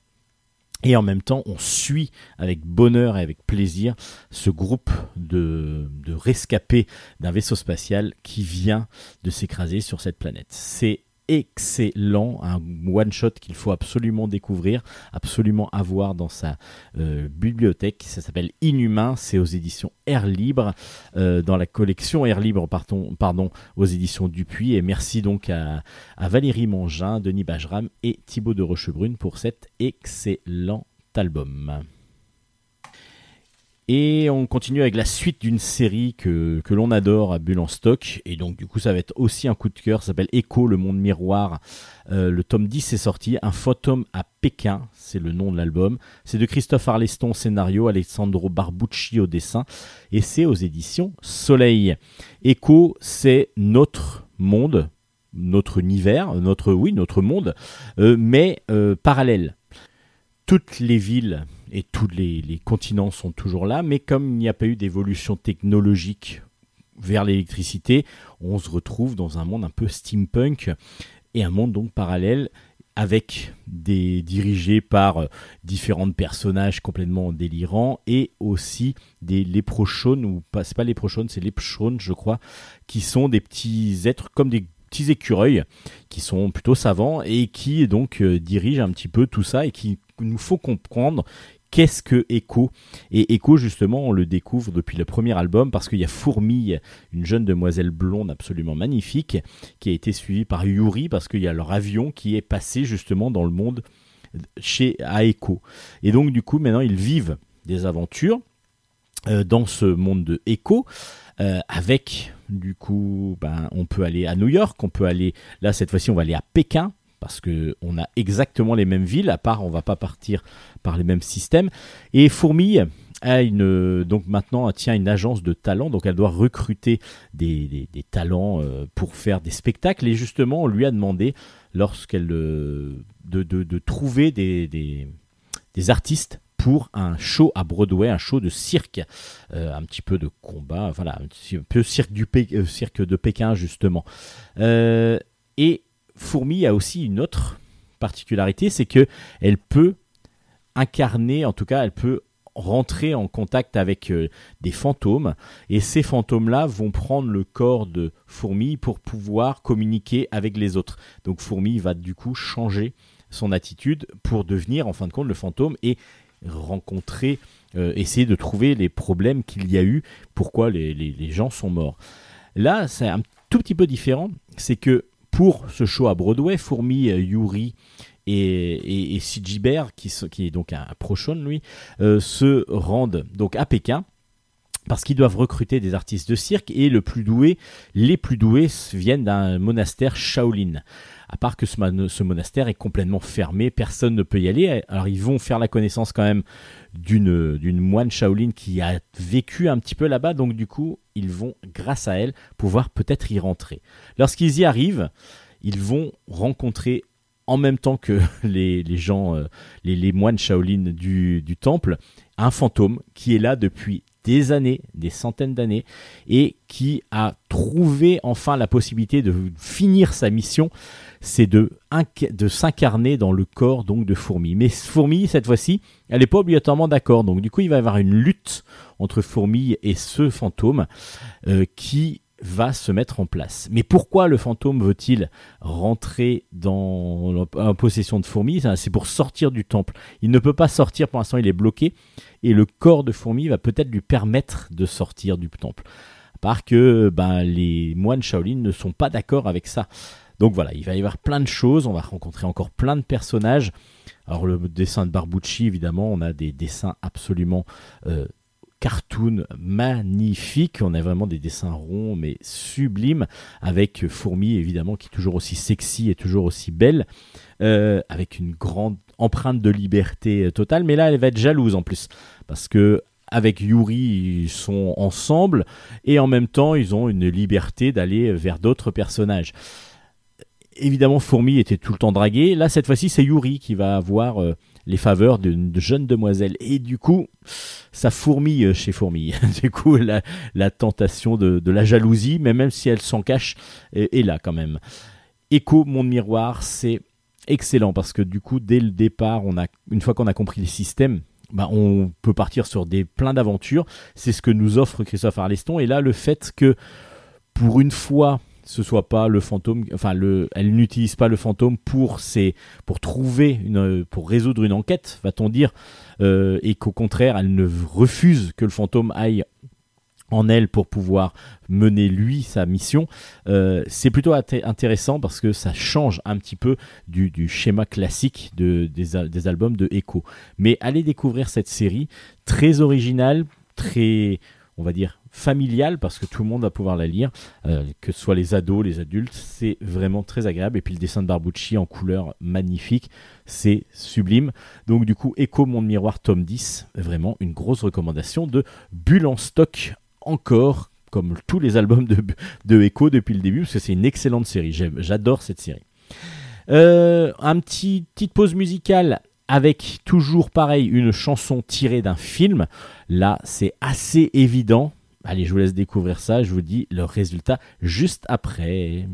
et en même temps, on suit avec bonheur et avec plaisir ce groupe de, de rescapés d'un vaisseau spatial qui vient de s'écraser sur cette planète. C'est excellent, un one-shot qu'il faut absolument découvrir, absolument avoir dans sa euh, bibliothèque. Ça s'appelle Inhumain, c'est aux éditions Air Libre, euh, dans la collection Air Libre, pardon, aux éditions Dupuis. Et merci donc à, à Valérie Mangin, Denis Bajram et Thibaut de Rochebrune pour cet excellent album. Et on continue avec la suite d'une série que, l'on adore à Bulle en stock. Et donc du coup ça va être aussi un coup de cœur. S'appelle Echo, le monde miroir. Euh, le tome 10 est sorti. Un photome à Pékin, c'est le nom de l'album. C'est de Christophe Arleston scénario, Alessandro Barbucci au dessin. Et c'est aux éditions Soleil. Echo, c'est notre monde, notre univers, notre, oui, notre monde, euh, mais euh, parallèle. Toutes les villes et tous les, continents sont toujours là, mais comme il n'y a pas eu d'évolution technologique vers l'électricité, on se retrouve dans un monde un peu steampunk et un monde donc parallèle avec des dirigés par euh, différents personnages complètement délirants et aussi des léprochaunes ou pas c'est pas léprochaunes c'est lepchaunes je crois qui sont des petits êtres comme des petits écureuils qui sont plutôt savants et qui donc euh, dirigent un petit peu tout ça et qui nous faut comprendre qu'est-ce que Echo? Et Echo, justement, on le découvre depuis le premier album parce qu'il y a Fourmille, une jeune demoiselle blonde absolument magnifique, qui a été suivie par Yuri parce qu'il y a leur avion qui est passé justement dans le monde chez à Echo. Et donc, du coup, maintenant, ils vivent des aventures euh, dans ce monde de Echo. Euh, avec du coup ben, on peut aller à New York on peut aller là cette fois-ci on va aller à Pékin parce que on a exactement les mêmes villes à part on va pas partir par les mêmes systèmes. Et Fourmille a une, donc maintenant tient une agence de talents, donc elle doit recruter des, talents euh, pour faire des spectacles. Et justement, on lui a demandé, lorsqu'elle euh, de, de, trouver des, des, artistes pour un show à Broadway, un show de cirque, euh, un petit peu de combat, voilà, un peu cirque, du cirque de Pékin justement. et Fourmi a aussi une autre particularité, c'est que elle peut incarner, en tout cas, elle peut rentrer en contact avec euh, des fantômes et ces fantômes-là vont prendre le corps de Fourmi pour pouvoir communiquer avec les autres. Donc Fourmi va du coup changer son attitude pour devenir en fin de compte le fantôme et rencontrer, euh, essayer de trouver les problèmes qu'il y a eu, pourquoi les, les gens sont morts. Là, c'est un tout petit peu différent, c'est que pour ce show à Broadway, Fourmi, euh, Yuri et, et, qui, qui, est donc un prochon lui, euh, se rendent donc à Pékin parce qu'ils doivent recruter des artistes de cirque et le plus doué, les plus doués viennent d'un monastère Shaolin. À part que ce, monastère est complètement fermé, personne ne peut y aller. Alors ils vont faire la connaissance quand même d'une moine Shaolin qui a vécu un petit peu là-bas, donc du coup ils vont, grâce à elle, pouvoir peut-être y rentrer. Lorsqu'ils y arrivent, ils vont rencontrer en même temps que les, gens, euh, les, moines Shaolin du, temple, un fantôme qui est là depuis des années, des centaines d'années, et qui a trouvé enfin la possibilité de finir sa mission, c'est de, s'incarner dans le corps donc de Fourmi. Mais Fourmi, cette fois-ci, elle n'est pas obligatoirement d'accord. Donc du coup, il va y avoir une lutte entre Fourmi et ce fantôme euh, qui va se mettre en place. Mais pourquoi le fantôme veut-il rentrer dans en possession de fourmis? C'est pour sortir du temple. Il ne peut pas sortir, pour l'instant il est bloqué, et le corps de fourmi va peut-être lui permettre de sortir du temple. À part que ben, les moines Shaolin ne sont pas d'accord avec ça. Donc voilà, il va y avoir plein de choses, on va rencontrer encore plein de personnages. Alors le dessin de Barbucci, évidemment, on a des dessins absolument euh, cartoon magnifique. On a vraiment des dessins ronds mais sublimes avec Fourmi évidemment qui est toujours aussi sexy et toujours aussi belle, euh, avec une grande empreinte de liberté totale. Mais là, elle va être jalouse en plus parce que avec Yuri, ils sont ensemble et en même temps, ils ont une liberté d'aller vers d'autres personnages évidemment, Fourmi était tout le temps draguée. Là, cette fois-ci, c'est Yuri qui va avoir euh, les faveurs d'une jeune demoiselle. Et du coup, ça fourmille chez Fourmi. du coup, la, tentation de, la jalousie, mais même si elle s'en cache, est, là quand même. Écho, mon miroir, c'est excellent parce que du coup, dès le départ, on a, une fois qu'on a compris les systèmes, bah, on peut partir sur des plein d'aventures. C'est ce que nous offre Christophe Arleston. Et là, le fait que pour une fois, ce soit pas le fantôme, enfin le, elle n'utilise pas le fantôme pour ses, pour trouver une, pour résoudre une enquête, va-t-on dire, euh, et qu'au contraire, elle ne refuse que le fantôme aille en elle pour pouvoir mener lui sa mission, euh, c'est plutôt intéressant parce que ça change un petit peu du, schéma classique de, des, des, albums de Echo. Mais allez découvrir cette série très originale, très on va dire parce que tout le monde va pouvoir la lire, euh, que ce soit les ados, les adultes, c'est vraiment très agréable. Et puis le dessin de Barbucci en couleur magnifique, c'est sublime. Donc du coup, Echo Monde Miroir tome 10, vraiment une grosse recommandation de Bulle en stock encore, comme tous les albums de, de Echo depuis le début, parce que c'est une excellente série. J'adore cette série. Euh, un petit petite pause musicale avec toujours pareil une chanson tirée d'un film. Là, c'est assez évident. Allez, je vous laisse découvrir ça. Je vous dis le résultat juste après.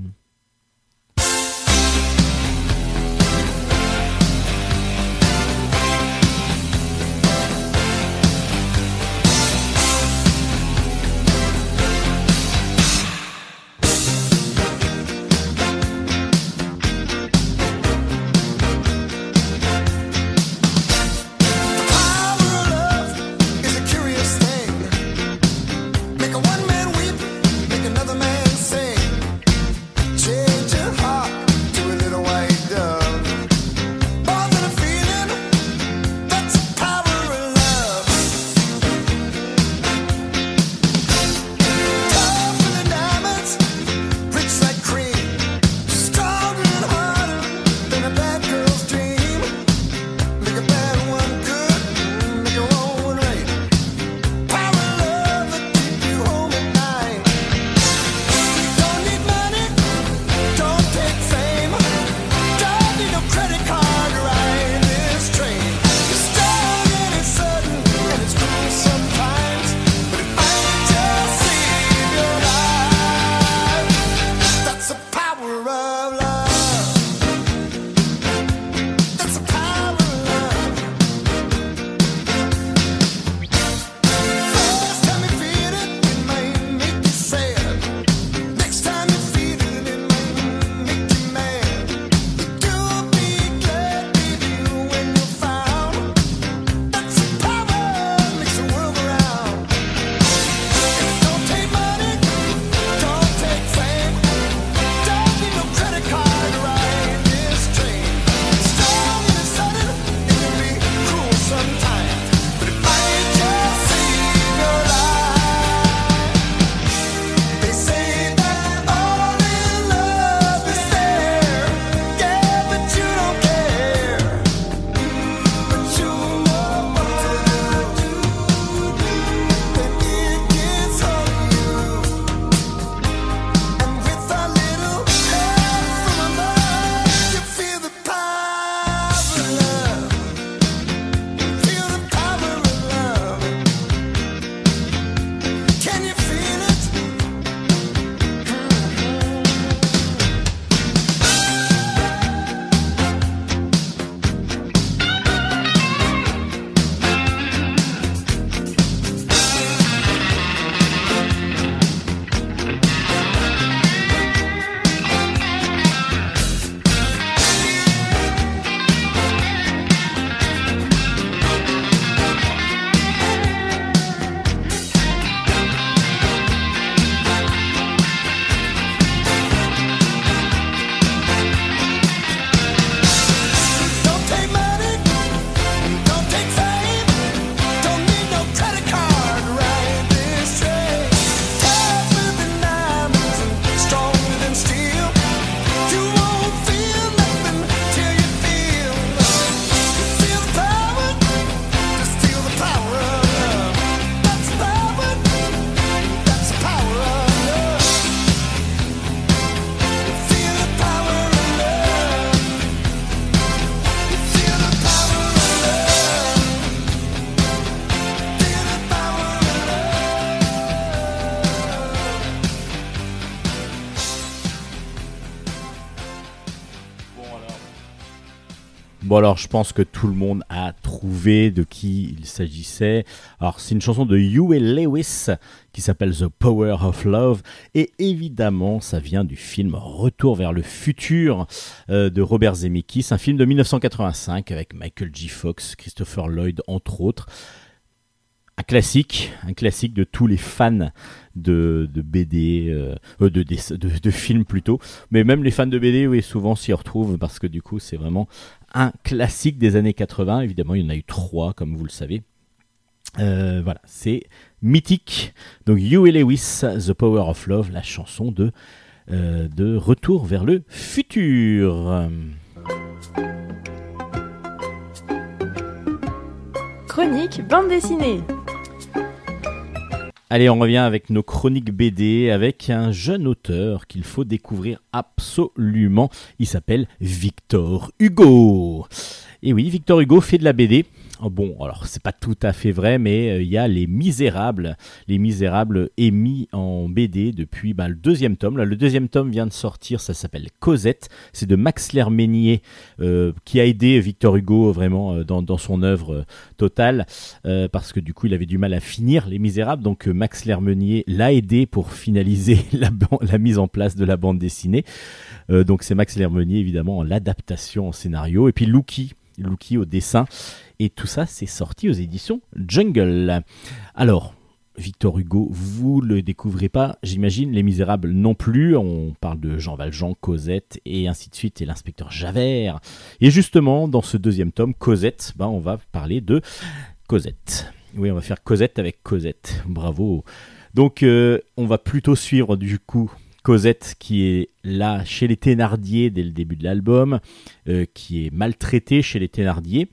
Alors je pense que tout le monde a trouvé de qui il s'agissait. Alors c'est une chanson de Huey Lewis qui s'appelle The Power of Love et évidemment ça vient du film Retour vers le futur euh, de Robert Zemeckis, un film de 1985 avec Michael G. Fox, Christopher Lloyd entre autres un classique, un classique de tous les fans de, BD, euh, euh, de, de, films plutôt, mais même les fans de BD, oui, souvent s'y retrouvent parce que du coup, c'est vraiment un classique des années 80. Évidemment, il y en a eu trois, comme vous le savez. Euh, voilà, c'est mythique. Donc, You et Lewis, The Power of Love, la chanson de, de Retour vers le futur. Chronique bande dessinée. Allez, on revient avec nos chroniques BD avec un jeune auteur qu'il faut découvrir absolument. Il s'appelle Victor Hugo. Et oui, Victor Hugo fait de la BD. Oh, bon, alors c'est pas tout à fait vrai, mais euh, il y a Les Misérables. Les Misérables émis en BD depuis bah, le deuxième tome. le deuxième tome vient de sortir, ça s'appelle Cosette. C'est de Max Lerménier euh, qui a aidé Victor Hugo vraiment euh, dans, son œuvre totale parce que du coup il avait du mal à finir Les Misérables. Donc Max Lermenier l'a aidé pour finaliser la, mise en place de la bande dessinée. donc c'est Max Lermenier évidemment en l'adaptation en scénario. Et puis Lucky Lucky au dessin. Et tout ça, c'est sorti aux éditions Jungle. Alors, Victor Hugo, vous le découvrez pas, j'imagine, Les Misérables non plus. On parle de Jean Valjean, Cosette et ainsi de suite, et l'inspecteur Javert. Et justement, dans ce deuxième tome, Cosette, ben, on va parler de Cosette. Oui, on va faire Cosette avec Cosette. Bravo. Donc, euh, on va plutôt suivre du coup Cosette qui est là chez les Thénardier dès le début de l'album, euh, qui est maltraitée chez les Thénardier.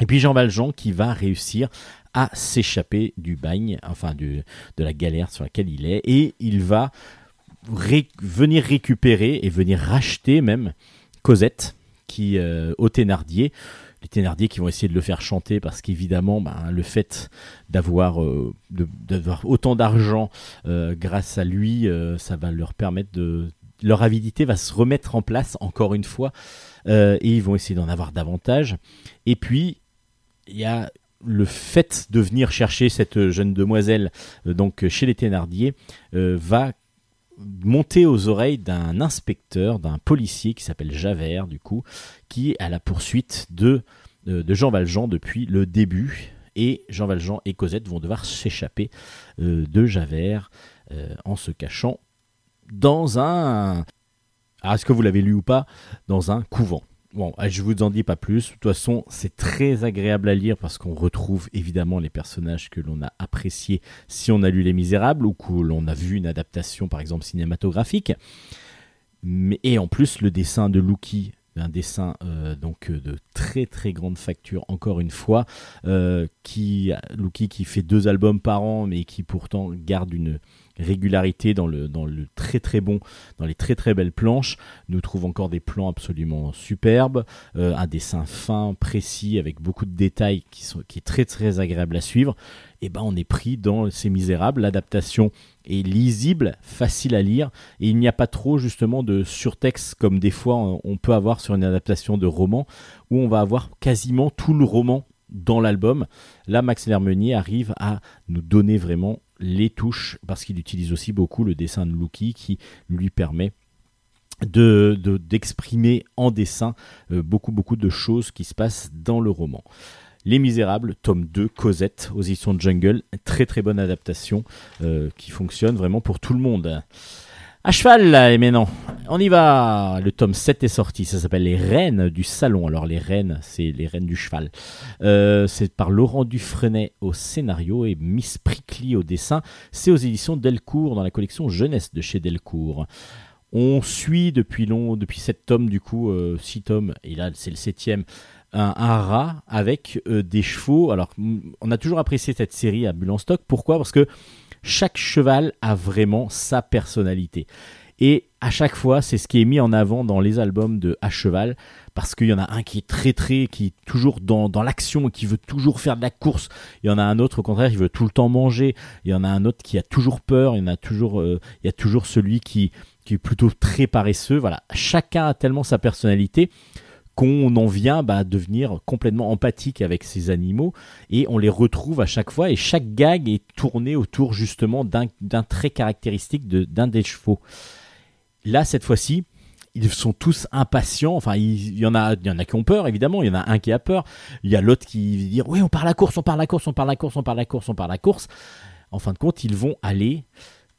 Et puis Jean Valjean qui va réussir à s'échapper du bagne, enfin de la galère sur laquelle il est, et il va venir récupérer et venir racheter même Cosette qui euh, Thénardier les Thénardier qui vont essayer de le faire chanter parce qu'évidemment ben, le fait d'avoir euh, autant d'argent euh, grâce à lui ça va leur permettre de leur avidité va se remettre en place encore une fois et ils vont essayer d'en avoir davantage. Et puis il y a le fait de venir chercher cette jeune demoiselle euh, donc chez les Thénardier euh, va monter aux oreilles d'un inspecteur, d'un policier qui s'appelle Javert du coup, qui est à la poursuite de, euh, de Jean Valjean depuis le début. Et Jean Valjean et Cosette vont devoir s'échapper de Javert en se cachant dans un... Ah, est-ce que vous l'avez lu ou pas? Dans un couvent. Bon, ah, je vous en dis pas plus. De toute façon, c'est très agréable à lire parce qu'on retrouve évidemment les personnages que l'on a appréciés si on a lu Les Misérables ou que l'on a vu une adaptation, par exemple, cinématographique. Et en plus, le dessin de Lucky, un dessin euh, donc euh, de très très grande facture encore une fois euh, qui qui fait deux albums par an mais qui pourtant garde une régularité dans le, très très bon, dans les très très belles planches. Nous trouvons encore des plans absolument superbes, un dessin fin, précis, avec beaucoup de détails qui, sont, qui est très très agréable à suivre. Eh ben on est pris dans ces misérables. L'adaptation est lisible, facile à lire, et il n'y a pas trop justement de surtexte comme des fois on peut avoir sur une adaptation de roman, où on va avoir quasiment tout le roman dans l'album. Là, Max Lermenier arrive à nous donner vraiment les touches, parce qu'il utilise aussi beaucoup le dessin de Lucky qui lui permet de, d'exprimer en dessin euh, beaucoup beaucoup de choses qui se passent dans le roman. Les Misérables, tome 2, Cosette, aux éditions de Jungle, très très bonne adaptation euh, qui fonctionne vraiment pour tout le monde. À cheval, là, et maintenant, on y va. Le tome 7 est sorti. Ça s'appelle Les Reines du Salon. Alors, les Reines, c'est les Reines du Cheval. Euh, c'est par Laurent Dufresnay au scénario et Miss Prickly au dessin. C'est aux éditions Delcourt, dans la collection Jeunesse de chez Delcourt. On suit depuis long, depuis 7 tomes, du coup, 6 euh, tomes, et là, c'est le septième. Un, rat avec euh, des chevaux. Alors, on a toujours apprécié cette série à Bulle stock. Pourquoi? Parce que chaque cheval a vraiment sa personnalité. Et à chaque fois, c'est ce qui est mis en avant dans les albums de À Cheval, parce qu'il y en a un qui est très très, qui est toujours dans, dans l'action, qui veut toujours faire de la course. Il y en a un autre, au contraire, qui veut tout le temps manger. Il y en a un autre qui a toujours peur. Il y en a toujours, euh, il y a toujours celui qui, qui est plutôt très paresseux. Voilà, chacun a tellement sa personnalité qu'on en vient bah, à devenir complètement empathique avec ces animaux et on les retrouve à chaque fois et chaque gag est tourné autour justement d'un trait caractéristique d'un des chevaux. Là, cette fois-ci, ils sont tous impatients. Enfin, il, y en a, y en a qui ont peur, évidemment. Il y en a un qui a peur. Il y a l'autre qui dit oui, on part la course, on part la course, on part la course, on part la course, on part la course. En fin de compte, ils vont aller.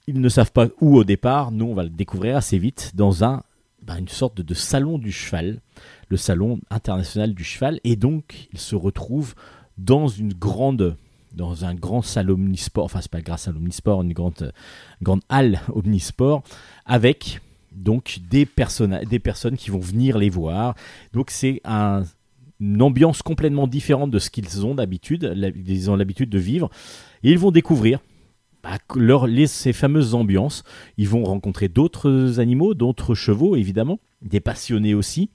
Ils ne savent pas où au départ. Nous, on va le découvrir assez vite dans un, bah, une sorte de salon du cheval le salon international du cheval, et donc il se retrouve dans une grande dans un grand salon omnisport, enfin c'est pas le grand salon omnisport, une grande, grande halle omnisport, avec donc des, personnes, des personnes qui vont venir les voir. Donc c'est un, une ambiance complètement différente de ce qu'ils ont d'habitude, ils ont l'habitude de vivre, et ils vont découvrir bah, les, ces fameuses ambiances. Ils vont rencontrer d'autres animaux, d'autres chevaux évidemment, des passionnés aussi.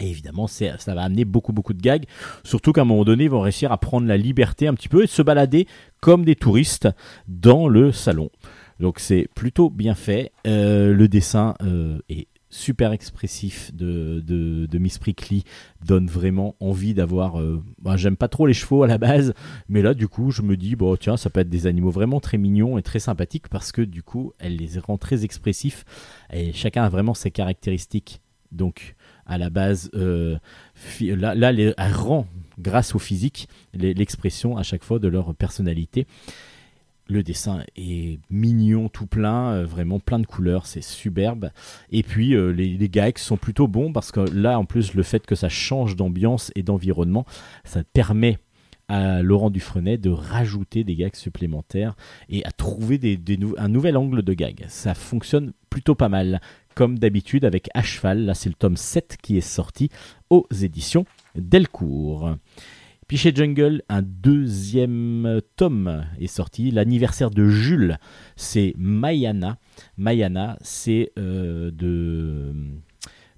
Et évidemment, ça va amener beaucoup, beaucoup de gags. Surtout qu'à un moment donné, ils vont réussir à prendre la liberté un petit peu et se balader comme des touristes dans le salon. Donc c'est plutôt bien fait. Euh, le dessin euh, est super expressif de, de, Miss Prickly donne vraiment envie d'avoir. Euh, bah, j'aime pas trop les chevaux à la base, mais là, du coup, je me dis, bon, tiens, ça peut être des animaux vraiment très mignons et très sympathiques parce que du coup, elle les rend très expressifs et chacun a vraiment ses caractéristiques. Donc, à la base, euh, là, là elle rend, grâce au physique, l'expression à chaque fois de leur personnalité. Le dessin est mignon tout plein, euh, vraiment plein de couleurs, c'est superbe. Et puis euh, les, gags sont plutôt bons parce que là, en plus, le fait que ça change d'ambiance et d'environnement, ça permet à Laurent Dufresnay de rajouter des gags supplémentaires et à trouver un nouvel angle de gag. Ça fonctionne plutôt pas mal comme d'habitude avec À Cheval. Là, c'est le tome 7 qui est sorti aux éditions Delcourt. Puis Jungle, un deuxième tome est sorti, l'anniversaire de Jules, c'est Mayana. Mayana, c'est euh, de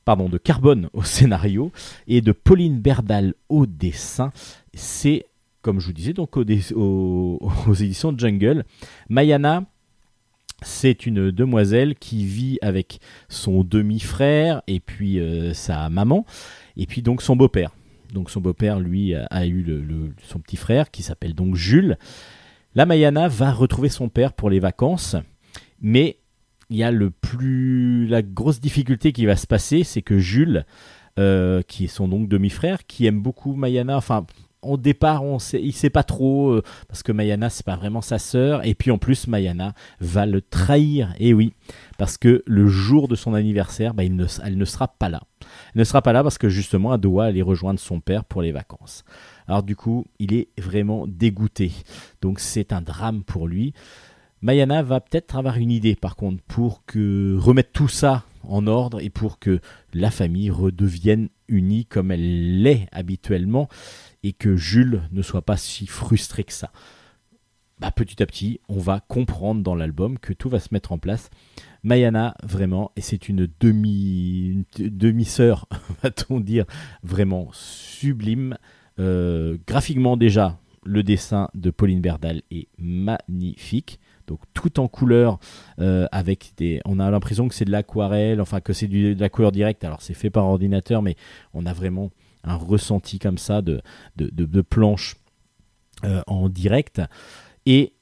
pardon, de Carbone au scénario et de Pauline Berdal au dessin. C'est, comme je vous disais, donc aux, aux éditions Jungle. Mayana, c'est une demoiselle qui vit avec son demi-frère et puis euh, sa maman et puis donc son beau-père. Donc son beau-père lui a, eu son petit frère qui s'appelle donc Jules. La Mayana va retrouver son père pour les vacances, mais il y a le plus la grosse difficulté qui va se passer, c'est que Jules, euh, qui est son donc demi-frère, qui aime beaucoup Mayana, enfin au départ, on sait, il sait pas trop euh, parce que Mayana c'est pas vraiment sa sœur et puis en plus Mayana va le trahir. Et oui, parce que le jour de son anniversaire, bah, elle ne sera pas là. Ne sera pas là parce que justement elle doit aller rejoindre son père pour les vacances. Alors du coup, il est vraiment dégoûté. Donc c'est un drame pour lui. Mayana va peut-être avoir une idée par contre pour que remettre tout ça en ordre et pour que la famille redevienne unie comme elle l'est habituellement et que Jules ne soit pas si frustré que ça. Bah, petit à petit, on va comprendre dans l'album que tout va se mettre en place. Mayana, vraiment, et c'est une demi demi sœur, va-t-on dire, vraiment sublime. Euh, graphiquement déjà, le dessin de Pauline Berdal est magnifique. Donc tout en couleur, euh, avec des, on a l'impression que c'est de l'aquarelle, enfin que c'est de la couleur directe. Alors c'est fait par ordinateur, mais on a vraiment un ressenti comme ça de, de, planche euh, en direct. Et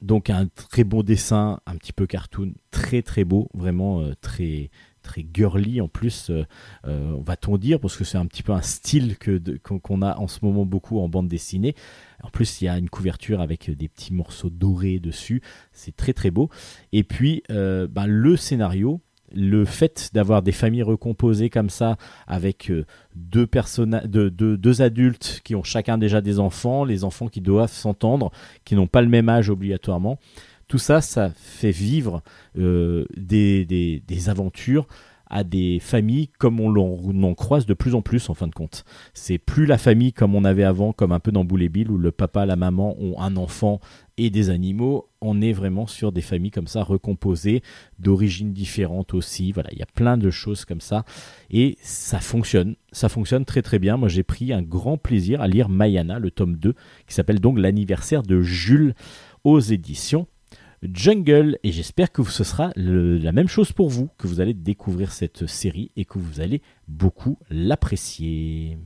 donc un très beau dessin, un petit peu cartoon, très très beau, vraiment euh, très très girly en plus, euh, va-t-on dire, parce que c'est un petit peu un style que qu'on a en ce moment beaucoup en bande dessinée. En plus, il y a une couverture avec des petits morceaux dorés dessus, c'est très très beau. Et puis, ben, le scénario, le fait d'avoir des familles recomposées comme ça, avec euh, deux, deux, adultes qui ont chacun déjà des enfants, les enfants qui doivent s'entendre, qui n'ont pas le même âge obligatoirement, tout ça, ça fait vivre euh, des, des, aventures à des familles comme on en croise de plus en plus en fin de compte. C'est plus la famille comme on avait avant, comme un peu dans Boule Bill, où le papa, la maman ont un enfant et des animaux. On est vraiment sur des familles comme ça, recomposées, d'origines différentes aussi. Voilà, il y a plein de choses comme ça. Et ça fonctionne. Ça fonctionne très très bien. Moi j'ai pris un grand plaisir à lire Mayana, le tome 2, qui s'appelle donc L'anniversaire de Jules aux éditions Jungle et j'espère que ce sera la même chose pour vous, que vous allez découvrir cette série et que vous allez beaucoup l'apprécier.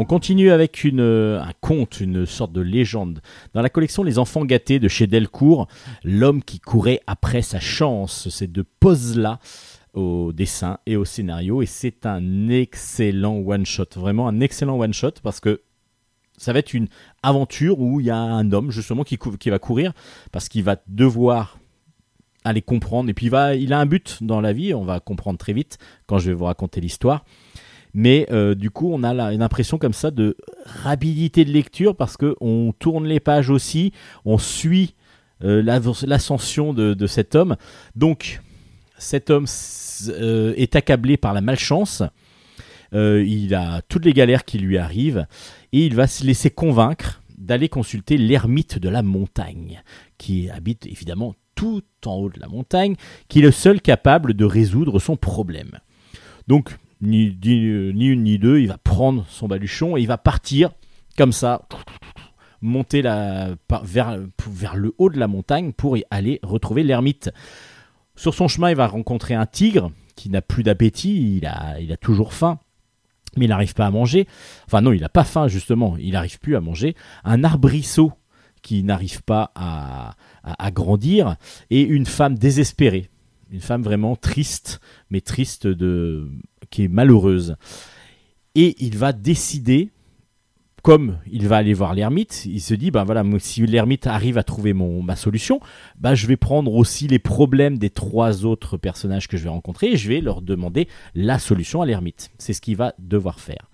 On continue avec euh, un conte, une sorte de légende. Dans la collection Les Enfants gâtés de chez Delcourt, l'homme qui courait après sa chance, c'est de pose-là au dessin et au scénario et c'est un excellent one-shot, vraiment un excellent one-shot parce que ça va être une aventure où il y a un homme justement qui, qui va courir parce qu'il va devoir aller comprendre et puis il a un but dans la vie, on va comprendre très vite quand je vais vous raconter l'histoire. Mais euh, du coup, on a une impression comme ça de rapidité de lecture parce que on tourne les pages aussi, on suit euh, l'ascension de, cet homme. Donc, cet homme euh, est accablé par la malchance. il a toutes les galères qui lui arrivent et il va se laisser convaincre d'aller consulter l'ermite de la montagne, qui habite évidemment tout en haut de la montagne, qui est le seul capable de résoudre son problème. Donc ni, une ni deux, il va prendre son baluchon et il va partir comme ça, monter la, vers, vers le haut de la montagne pour y aller retrouver l'ermite. Sur son chemin, il va rencontrer un tigre qui n'a plus d'appétit, il a, il a toujours faim mais il n'arrive pas à manger. Enfin non, il n'a pas faim justement, il n'arrive plus à manger. Un arbrisseau qui n'arrive pas à, à, grandir et une femme désespérée, une femme vraiment triste, mais triste de qui est malheureuse. Et il va décider, comme il va aller voir l'ermite, il se dit, ben voilà, si l'ermite arrive à trouver ma solution, ben je vais prendre aussi les problèmes des trois autres personnages que je vais rencontrer et je vais leur demander la solution à l'ermite. C'est ce qu'il va devoir faire.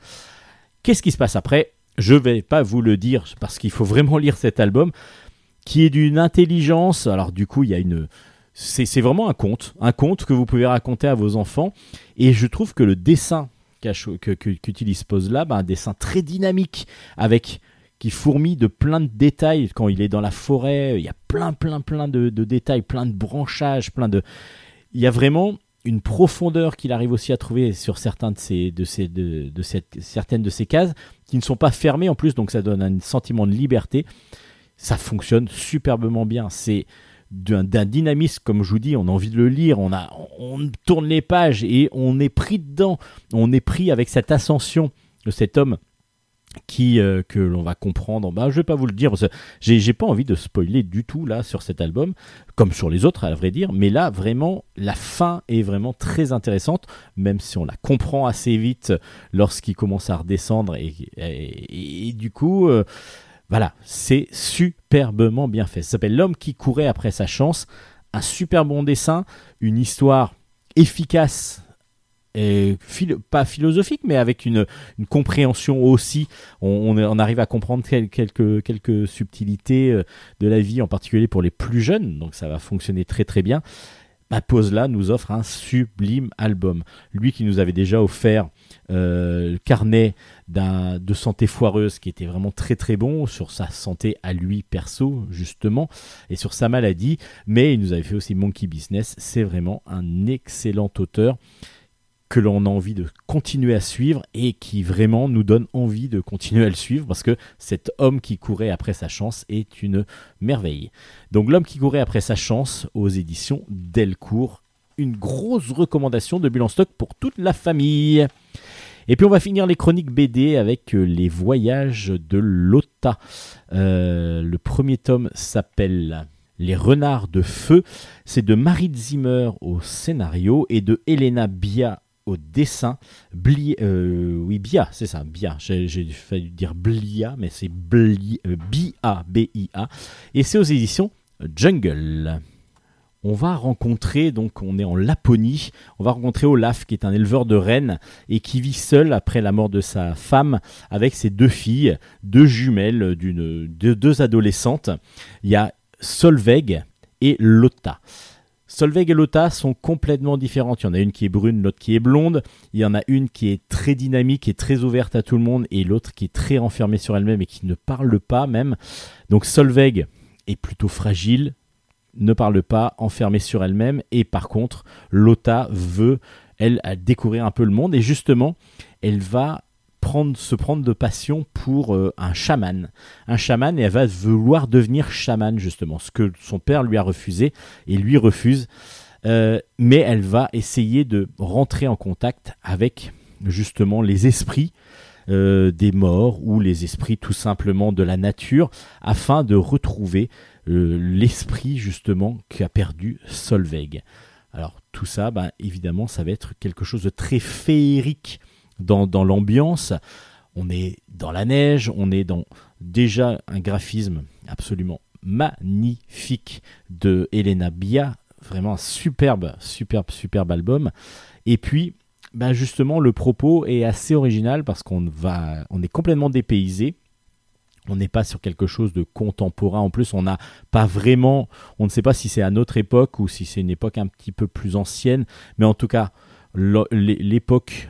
Qu'est-ce qui se passe après? Je ne vais pas vous le dire parce qu'il faut vraiment lire cet album qui est d'une intelligence. Alors du coup, il y a une c'est vraiment un conte, un conte que vous pouvez raconter à vos enfants. Et je trouve que le dessin qu'utilise Pose là, bah, un dessin très dynamique, avec qui fourmille de plein de détails. Quand il est dans la forêt, il y a plein, plein, plein de, détails, plein de branchages, plein de. Il y a vraiment une profondeur qu'il arrive aussi à trouver sur certains de ces, de ces, de, certaines de ces cases qui ne sont pas fermées en plus, donc ça donne un sentiment de liberté. Ça fonctionne superbement bien. C'est d'un dynamisme, comme je vous dis, on a envie de le lire, on, a, on tourne les pages et on est pris dedans, on est pris avec cette ascension de cet homme qui euh, que l'on va comprendre. Bah, je vais pas vous le dire, j'ai, pas envie de spoiler du tout là sur cet album, comme sur les autres à vrai dire, mais là vraiment la fin est vraiment très intéressante, même si on la comprend assez vite lorsqu'il commence à redescendre et, et, du coup. Euh, voilà, c'est superbement bien fait. Ça s'appelle L'homme qui courait après sa chance. Un super bon dessin, une histoire efficace et pas philosophique, mais avec une, compréhension aussi. On, arrive à comprendre quelques, subtilités euh, de la vie, en particulier pour les plus jeunes, donc ça va fonctionner très très bien. Ma pause là nous offre un sublime album. Lui qui nous avait déjà offert euh, le carnet de santé foireuse qui était vraiment très très bon sur sa santé à lui perso justement et sur sa maladie. Mais il nous avait fait aussi Monkey Business. C'est vraiment un excellent auteur que l'on a envie de continuer à suivre et qui vraiment nous donne envie de continuer à le suivre parce que cet homme qui courait après sa chance est une merveille. Donc l'homme qui courait après sa chance aux éditions Delcourt, une grosse recommandation de Bulle stock pour toute la famille. Et puis on va finir les chroniques BD avec euh, les voyages de Lota. Euh, le premier tome s'appelle Les Renards de Feu. C'est de Marie Zimmer au scénario et de Elena Bia au dessin. Bli, euh, oui, Bia, c'est ça, Bia. J'ai failli dire Blia, mais c'est Bia, B-I-A. Et c'est aux éditions Jungle. on va rencontrer, donc on est en Laponie, on va rencontrer Olaf qui est un éleveur de rennes et qui vit seul après la mort de sa femme avec ses deux filles, deux jumelles, d'une, de, deux adolescentes. Il y a Solveig et Lotta. Solveig et Lotta sont complètement différentes. Il y en a une qui est brune, l'autre qui est blonde. Il y en a une qui est très dynamique et très ouverte à tout le monde, et l'autre qui est très renfermée sur elle-même et qui ne parle pas même. Donc Solveig est plutôt fragile, ne parle pas, enfermée sur elle-même, et par contre, Lotta veut, elle, découvrir un peu le monde, et justement, elle va se prendre de passion pour euh, un chaman. Un chaman et elle va vouloir devenir chaman justement, ce que son père lui a refusé et lui refuse. Euh, mais elle va essayer de rentrer en contact avec justement les esprits euh, des morts ou les esprits tout simplement de la nature afin de retrouver l'esprit justement qu'a perdu Solveig. Alors tout ça, ben, évidemment, ça va être quelque chose de très féerique dans, l'ambiance. On est dans la neige, on est dans déjà un graphisme absolument magnifique de Elena Bia, vraiment un superbe, superbe, superbe album. Et puis, ben justement, le propos est assez original parce qu'on va, on est complètement dépaysé. On n'est pas sur quelque chose de contemporain. En plus, on n'a pas vraiment, on ne sait pas si c'est à notre époque ou si c'est une époque un petit peu plus ancienne. Mais en tout cas, l'époque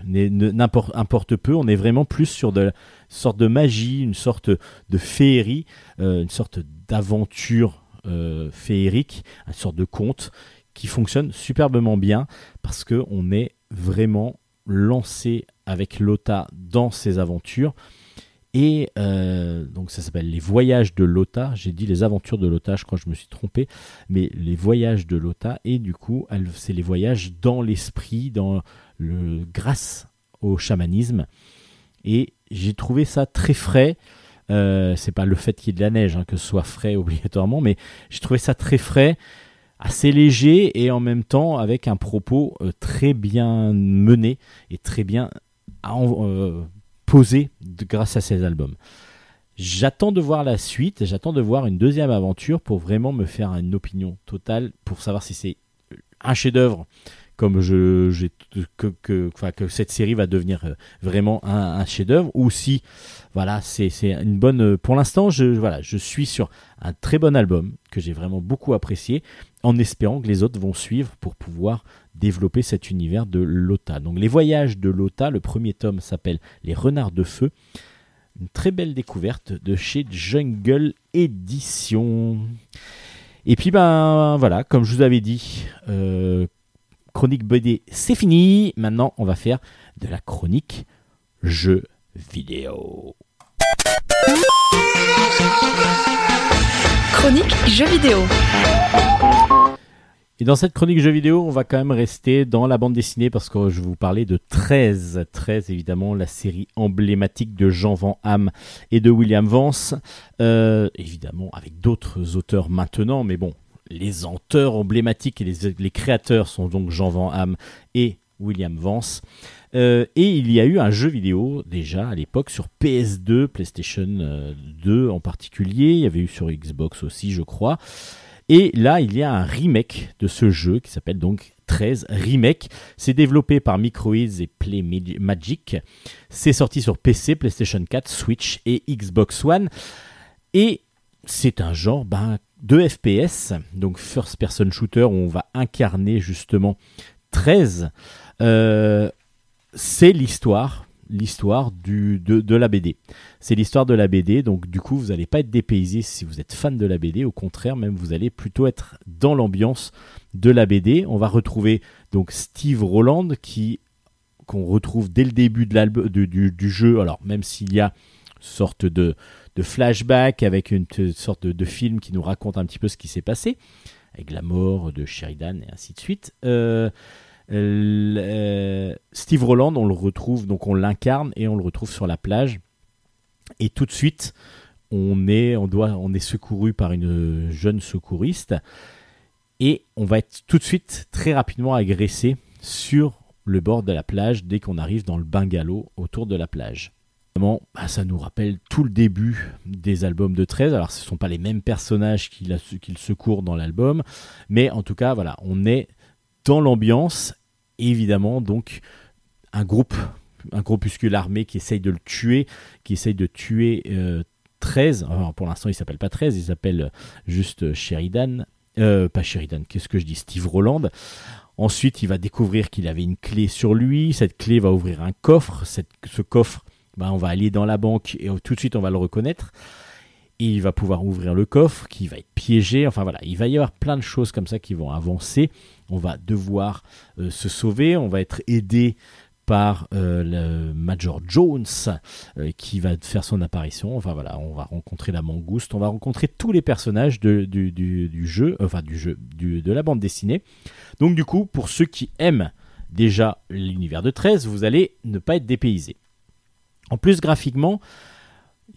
importe peu, on est vraiment plus sur de, une sorte de magie, une sorte de féerie, euh, une sorte d'aventure euh, féerique, une sorte de conte qui fonctionne superbement bien parce qu'on est vraiment lancé avec Lota dans ses aventures. Et euh, donc ça s'appelle Les Voyages de Lota. J'ai dit les aventures de Lota, je crois que je me suis trompé. Mais les voyages de Lota. Et du coup, c'est les voyages dans l'esprit, grâce au chamanisme. Et j'ai trouvé ça très frais. Euh, c'est pas le fait qu'il y ait de la neige, hein, que ce soit frais obligatoirement, mais j'ai trouvé ça très frais, assez léger et en même temps avec un propos euh, très bien mené et très bien euh, posé grâce à ces albums. J'attends de voir la suite, j'attends de voir une deuxième aventure pour vraiment me faire une opinion totale, pour savoir si c'est un chef-d'œuvre comme que, cette série va devenir euh, vraiment un, chef-d'œuvre, ou si, voilà, c'est, une bonne. Pour l'instant, je, voilà, je suis sur un très bon album que j'ai vraiment beaucoup apprécié, en espérant que les autres vont suivre pour pouvoir développer cet univers de Lota. Donc les voyages de Lota, le premier tome s'appelle Les Renards de Feu. Une très belle découverte de chez Jungle Edition. Et puis ben voilà, comme je vous avais dit, euh, chronique BD c'est fini. Maintenant on va faire de la chronique jeux vidéo. Chronique jeux vidéo. Et dans cette chronique jeux vidéo, on va quand même rester dans la bande dessinée parce que je vous parler de 13. 13, évidemment, la série emblématique de Jean Van Hamme et de William Vance. Euh, évidemment, avec d'autres auteurs maintenant, mais bon, les auteurs emblématiques et les, créateurs sont donc Jean Van Hamme et William Vance. Euh, et il y a eu un jeu vidéo déjà à l'époque sur PS2, PlayStation 2 en particulier. Il y avait eu sur Xbox aussi, je crois. Et là, il y a un remake de ce jeu qui s'appelle donc 13 Remake. C'est développé par Microids et Play Magic. C'est sorti sur PC, PlayStation 4, Switch et Xbox One. Et c'est un genre ben, de FPS, donc first person shooter où on va incarner justement 13. Euh, c'est l'histoire l'histoire de, de, la BD. C'est l'histoire de la BD, donc du coup vous n'allez pas être dépaysé si vous êtes fan de la BD, au contraire même vous allez plutôt être dans l'ambiance de la BD. On va retrouver donc Steve Roland qui qu'on retrouve dès le début de du, du, jeu, alors même s'il y a une sorte de, de flashback avec une sorte de, film qui nous raconte un petit peu ce qui s'est passé, avec la mort de Sheridan et ainsi de suite. Euh, Steve Roland, on le retrouve, donc on l'incarne et on le retrouve sur la plage. Et tout de suite, on est, on doit, on est secouru par une jeune secouriste et on va être tout de suite très rapidement agressé sur le bord de la plage dès qu'on arrive dans le bungalow autour de la plage. Bah, ça nous rappelle tout le début des albums de 13. Alors, ce ne sont pas les mêmes personnages qu'il secourt dans l'album, mais en tout cas, voilà, on est dans l'ambiance. Évidemment, donc, un groupe, un groupuscule armé qui essaye de le tuer, qui essaye de tuer 13. Euh, pour l'instant, il s'appelle pas 13, il s'appelle juste Sheridan. Euh, pas Sheridan, qu'est-ce que je dis Steve Roland. Ensuite, il va découvrir qu'il avait une clé sur lui. Cette clé va ouvrir un coffre. ce coffre, bah, on va aller dans la banque et tout de suite, on va le reconnaître. Et il va pouvoir ouvrir le coffre, qui va être piégé. Enfin voilà, il va y avoir plein de choses comme ça qui vont avancer. On va devoir euh, se sauver. On va être aidé par euh, le Major Jones euh, qui va faire son apparition. Enfin voilà, on va rencontrer la mangouste, on va rencontrer tous les personnages du, jeu, enfin du jeu, de la bande dessinée. Donc du coup, pour ceux qui aiment déjà l'univers de 13, vous allez ne pas être dépaysé. En plus, graphiquement,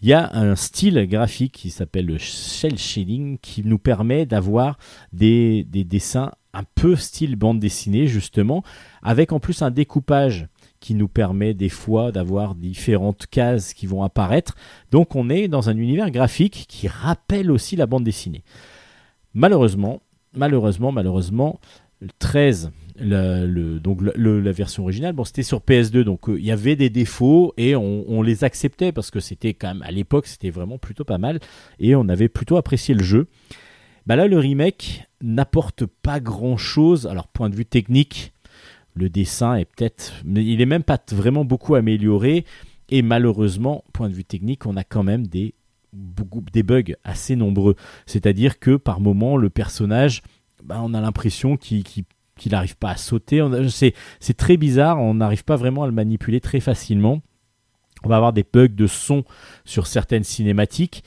il y a un style graphique qui s'appelle le shell shading qui nous permet d'avoir des, des, dessins un peu style bande dessinée justement, avec en plus un découpage qui nous permet des fois d'avoir différentes cases qui vont apparaître. Donc on est dans un univers graphique qui rappelle aussi la bande dessinée. Malheureusement, malheureusement, malheureusement, 13, le, donc la version originale, bon, c'était sur PS2, donc euh, il y avait des défauts et on, les acceptait parce que c'était quand même à l'époque, c'était vraiment plutôt pas mal et on avait plutôt apprécié le jeu. Bah là, le remake n'apporte pas grand chose. Alors, point de vue technique, le dessin est peut-être, il est même pas vraiment beaucoup amélioré. Et malheureusement, point de vue technique, on a quand même des, des bugs assez nombreux. C'est-à-dire que par moment, le personnage, bah, on a l'impression qu'il n'arrive pas à sauter. C'est très bizarre, on n'arrive pas vraiment à le manipuler très facilement. On va avoir des bugs de son sur certaines cinématiques.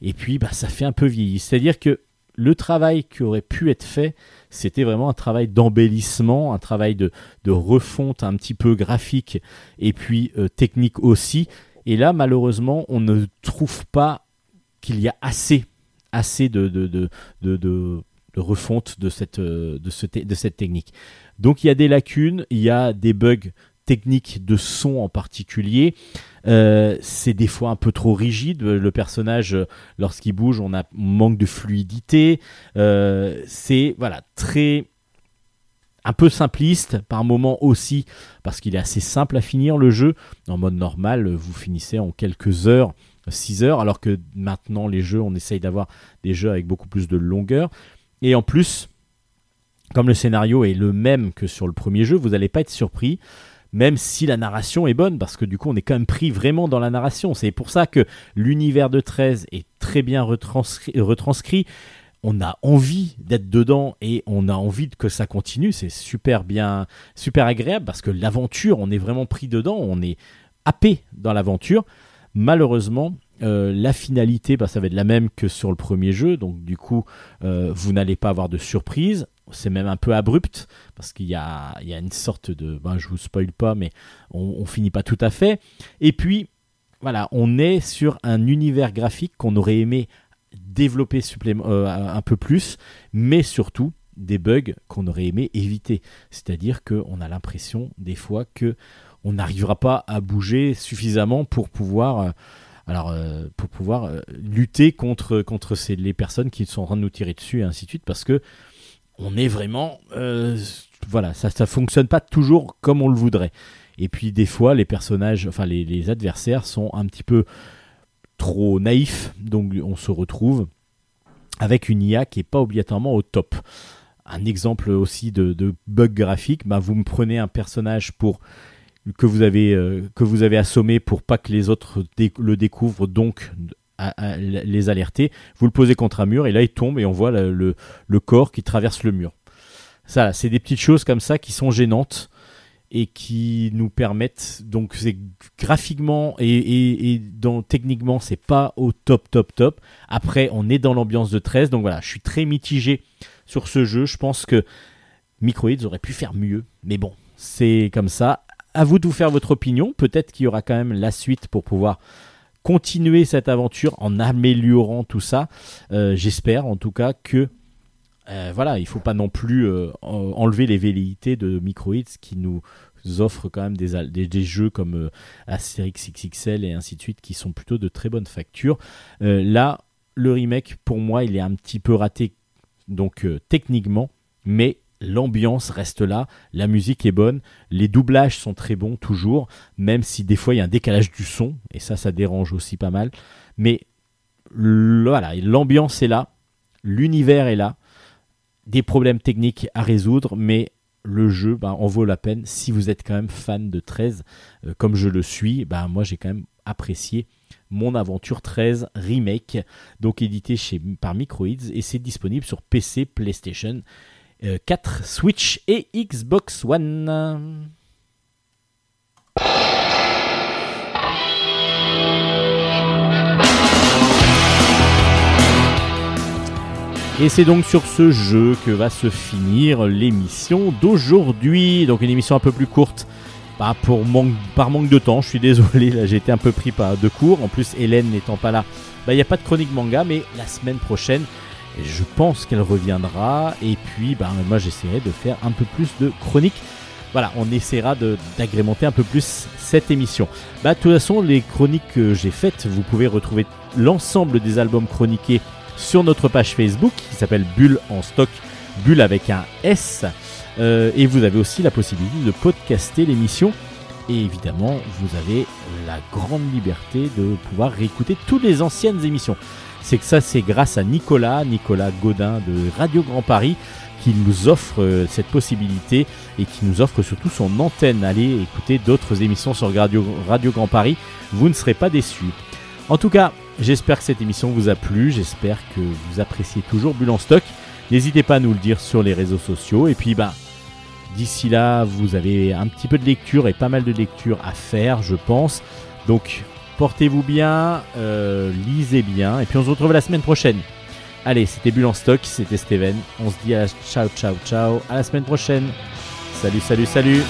Et puis, bah, ça fait un peu vieilli. C'est-à-dire que le travail qui aurait pu être fait, c'était vraiment un travail d'embellissement, un travail de, refonte un petit peu graphique et puis euh, technique aussi. Et là, malheureusement, on ne trouve pas qu'il y a assez, assez de, refonte de cette technique. Donc il y a des lacunes, il y a des bugs techniques de son en particulier. Euh, c'est des fois un peu trop rigide. Le personnage, lorsqu'il bouge, on, a, manque de fluidité. Euh, c'est voilà très un peu simpliste par moment aussi parce qu'il est assez simple à finir le jeu. En mode normal, vous finissez en quelques heures, 6 heures, alors que maintenant les jeux, on essaye d'avoir des jeux avec beaucoup plus de longueur. Et en plus, comme le scénario est le même que sur le premier jeu, vous n'allez pas être surpris même si la narration est bonne, parce que du coup on est quand même pris vraiment dans la narration. C'est pour ça que l'univers de 13 est très bien retranscrit. On a envie d'être dedans et on a envie que ça continue. C'est super bien, super agréable parce que l'aventure, on est vraiment pris dedans, on est happé dans l'aventure. Malheureusement, euh, la finalité, bah, ça va être la même que sur le premier jeu, donc du coup, euh, vous n'allez pas avoir de surprise c'est même un peu abrupt parce qu'il y a, une sorte de. Ben, je vous spoil pas, mais on, finit pas tout à fait. Et puis, voilà, on est sur un univers graphique qu'on aurait aimé développer euh, un peu plus, mais surtout des bugs qu'on aurait aimé éviter. C'est-à-dire qu'on a l'impression des fois que on n'arrivera pas à bouger suffisamment pour pouvoir. Euh, alors, euh, pour pouvoir lutter contre, contre ces, les personnes qui sont en train de nous tirer dessus et ainsi de suite, parce que on est vraiment, euh, voilà, ça, ça fonctionne pas toujours comme on le voudrait. Et puis des fois, les personnages, enfin les, adversaires sont un petit peu trop naïfs, donc on se retrouve avec une IA qui est pas obligatoirement au top. Un exemple aussi de, bug graphique, bah, vous me prenez un personnage pour que vous avez euh, que vous avez assommé pour pas que les autres le découvrent, donc les alerter. Vous le posez contre un mur et là il tombe et on voit le, corps qui traverse le mur. Ça, c'est des petites choses comme ça qui sont gênantes et qui nous permettent donc c'est graphiquement et, techniquement c'est pas au top top top après on est dans l'ambiance de 13 donc voilà je suis très mitigé sur ce jeu je pense que Microids aurait pu faire mieux mais bon c'est comme ça à vous de vous faire votre opinion peut-être qu'il y aura quand même la suite pour pouvoir continuer cette aventure en améliorant tout ça. Euh, j'espère en tout cas que euh, voilà, il faut pas non plus euh, enlever les velléités de Microids qui nous offrent quand même des, jeux comme Asterix XXL et ainsi de suite qui sont plutôt de très bonne facture. Là, le remake, pour moi, il est un petit peu raté donc techniquement, mais l'ambiance reste là, la musique est bonne, les doublages sont très bons toujours, même si des fois il y a un décalage du son, et ça, ça dérange aussi pas mal. Mais voilà, l'ambiance est là, l'univers est là, des problèmes techniques à résoudre, mais le jeu ben, en vaut la peine si vous êtes quand même fan de 13 euh, comme je le suis ben, moi j'ai quand même apprécié mon aventure 13 remake donc édité par Microids et c'est disponible sur PC, PlayStation 4, euh, Switch et Xbox One. Et c'est donc sur ce jeu que va se finir l'émission d'aujourd'hui. Donc une émission un peu plus courte. Bah, pour manque, par manque de temps, je suis désolé, là j'ai été un peu pris par de cours. En plus, Hélène n'étant pas là, bah, il n'y a pas de chronique manga, mais la semaine prochaine, je pense qu'elle reviendra. Et puis, bah, moi j'essaierai de faire un peu plus de chroniques. Voilà, on essaiera d'agrémenter un peu plus cette émission. Bah, de toute façon, les chroniques que j'ai faites, vous pouvez retrouver l'ensemble des albums chroniqués sur notre page Facebook qui s'appelle Bulle en stock, Bulle avec un S. Euh, et vous avez aussi la possibilité de podcaster l'émission. Et évidemment, vous avez la grande liberté de pouvoir réécouter toutes les anciennes émissions. C'est que ça, c'est grâce à Nicolas, Nicolas Godin de Radio Grand Paris, qui nous offre euh, cette possibilité et qui nous offre surtout son antenne. Allez écouter d'autres émissions sur Radio, Grand Paris, vous ne serez pas déçus. En tout cas, j'espère que cette émission vous a plu, j'espère que vous appréciez toujours Bulle en stock. N'hésitez pas à nous le dire sur les réseaux sociaux. Et puis, bah, d'ici là, vous avez un petit peu de lecture et pas mal de lecture à faire, je pense. Donc, portez-vous bien, euh, lisez bien. Et puis, on se retrouve la semaine prochaine. Allez, c'était Bulle en stock, c'était Steven. On se dit à ciao, ciao, ciao. À la semaine prochaine. Salut, salut, salut.